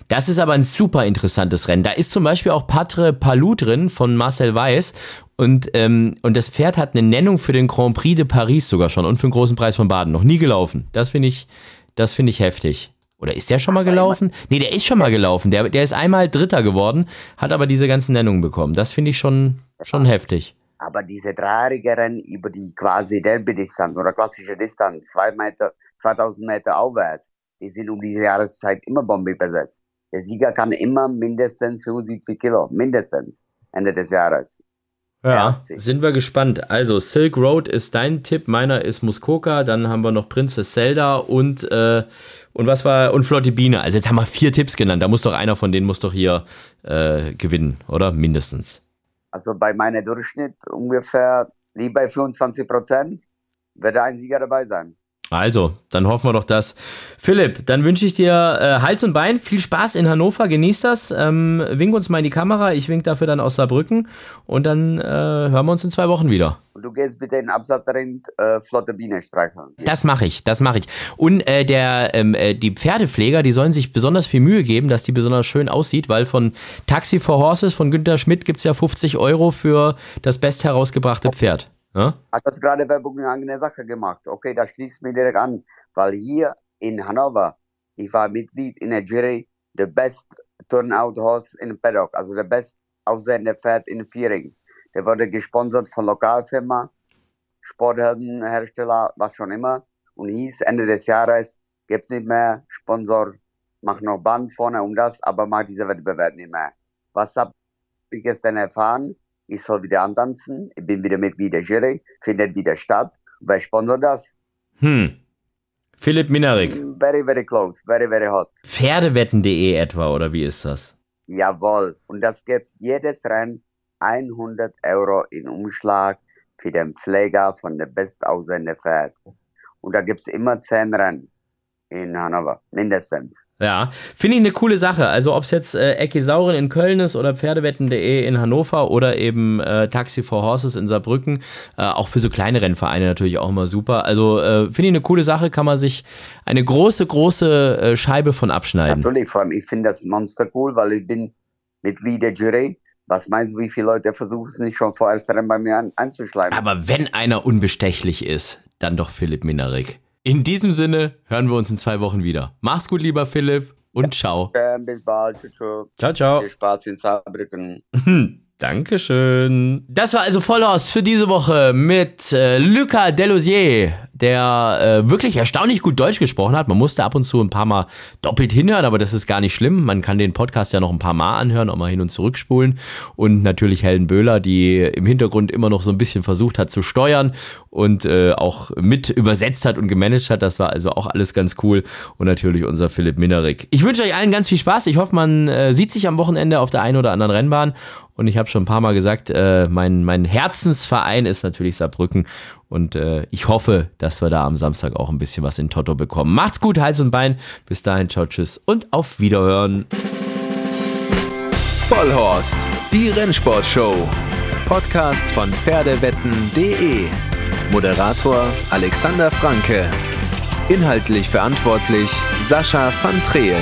Das ist aber ein super interessantes Rennen. Da ist zum Beispiel auch Patre Palou drin von Marcel Weiß. Und, ähm, und das Pferd hat eine Nennung für den Grand Prix de Paris sogar schon und für den großen Preis von Baden. Noch nie gelaufen. Das finde ich, das finde ich heftig. Oder ist der schon mal gelaufen? Nee, der ist schon mal gelaufen. Der, der ist einmal Dritter geworden, hat aber diese ganzen Nennungen bekommen. Das finde ich schon, schon heftig. Aber diese dreijährige Rennen über die quasi Derby-Distanz oder klassische Distanz, zwei Meter, 2000 Meter aufwärts, die sind um diese Jahreszeit immer Bombe besetzt. Der Sieger kann immer mindestens 75 Kilo, mindestens Ende des Jahres. Ja, sind wir gespannt. Also Silk Road ist dein Tipp, meiner ist Muskoka, dann haben wir noch Princess Zelda und äh, und was war und Flotte Biene. Also jetzt haben wir vier Tipps genannt. Da muss doch einer von denen muss doch hier äh, gewinnen, oder mindestens. Also bei meinem Durchschnitt ungefähr liegt bei 25 Prozent wird ein Sieger dabei sein. Also, dann hoffen wir doch das. Philipp, dann wünsche ich dir äh, Hals und Bein, viel Spaß in Hannover, genieß das. Ähm, wink uns mal in die Kamera, ich wink dafür dann aus Saarbrücken und dann äh, hören wir uns in zwei Wochen wieder. Und du gehst bitte in Absatzrind äh, flotte Biene streicheln. Das mache ich, das mache ich. Und äh, der, ähm, äh, die Pferdepfleger, die sollen sich besonders viel Mühe geben, dass die besonders schön aussieht, weil von Taxi for Horses von Günter Schmidt gibt es ja 50 Euro für das best herausgebrachte Pferd. Ja? Hat das gerade Werbung in eine Sache gemacht. Okay, das schließt mich direkt an, weil hier in Hannover, ich war Mitglied in der Jury, the best turnout horse in Paddock, also der best aussehende Pferd in Viering. Der wurde gesponsert von Lokalfirma, Sportheldenhersteller, was schon immer. Und hieß Ende des Jahres, gibt es nicht mehr Sponsor, mach noch Band vorne um das, aber mach diese Wettbewerb nicht mehr. Was habe ich gestern erfahren? Ich soll wieder antanzen, ich bin wieder Mitglied der Jury, findet wieder statt. Wer sponsert das? Hm. Philipp Minarik. Very, very close, very, very hot. Pferdewetten.de etwa, oder wie ist das? Jawohl. Und das gibt jedes Rennen 100 Euro in Umschlag für den Pfleger von der bestaussehenden Pferd. Und da gibt es immer 10 Rennen in Hannover, mindestens. Ja, finde ich eine coole Sache. Also ob es jetzt äh, Ekisauren in Köln ist oder Pferdewetten.de in Hannover oder eben äh, Taxi for Horses in Saarbrücken, äh, auch für so kleine Rennvereine natürlich auch immer super. Also äh, finde ich eine coole Sache, kann man sich eine große, große äh, Scheibe von abschneiden. Natürlich, vor allem ich finde das Monster cool, weil ich bin Mitglied der Jury. Was meinst du, wie viele Leute versuchen es nicht schon vorerst bei mir an, anzuschleimen? Aber wenn einer unbestechlich ist, dann doch Philipp Minarik. In diesem Sinne hören wir uns in zwei Wochen wieder. Mach's gut, lieber Philipp. und ciao. Bis bald. Tschüss. Ciao, ciao. Viel Spaß in Saarbrücken. Dankeschön. Das war also Vollhorst für diese Woche mit äh, Luca Delosier, der äh, wirklich erstaunlich gut Deutsch gesprochen hat. Man musste ab und zu ein paar Mal doppelt hinhören, aber das ist gar nicht schlimm. Man kann den Podcast ja noch ein paar Mal anhören, auch mal hin und zurückspulen. Und natürlich Helen Böhler, die im Hintergrund immer noch so ein bisschen versucht hat zu steuern und äh, auch mit übersetzt hat und gemanagt hat. Das war also auch alles ganz cool. Und natürlich unser Philipp Minerik. Ich wünsche euch allen ganz viel Spaß. Ich hoffe, man äh, sieht sich am Wochenende auf der einen oder anderen Rennbahn. Und ich habe schon ein paar Mal gesagt, äh, mein, mein Herzensverein ist natürlich Saarbrücken. Und äh, ich hoffe, dass wir da am Samstag auch ein bisschen was in Toto bekommen. Macht's gut, Hals und Bein. Bis dahin, ciao, tschüss und auf Wiederhören. Vollhorst, die Rennsportshow. Podcast von Pferdewetten.de. Moderator Alexander Franke. Inhaltlich verantwortlich Sascha van Treel.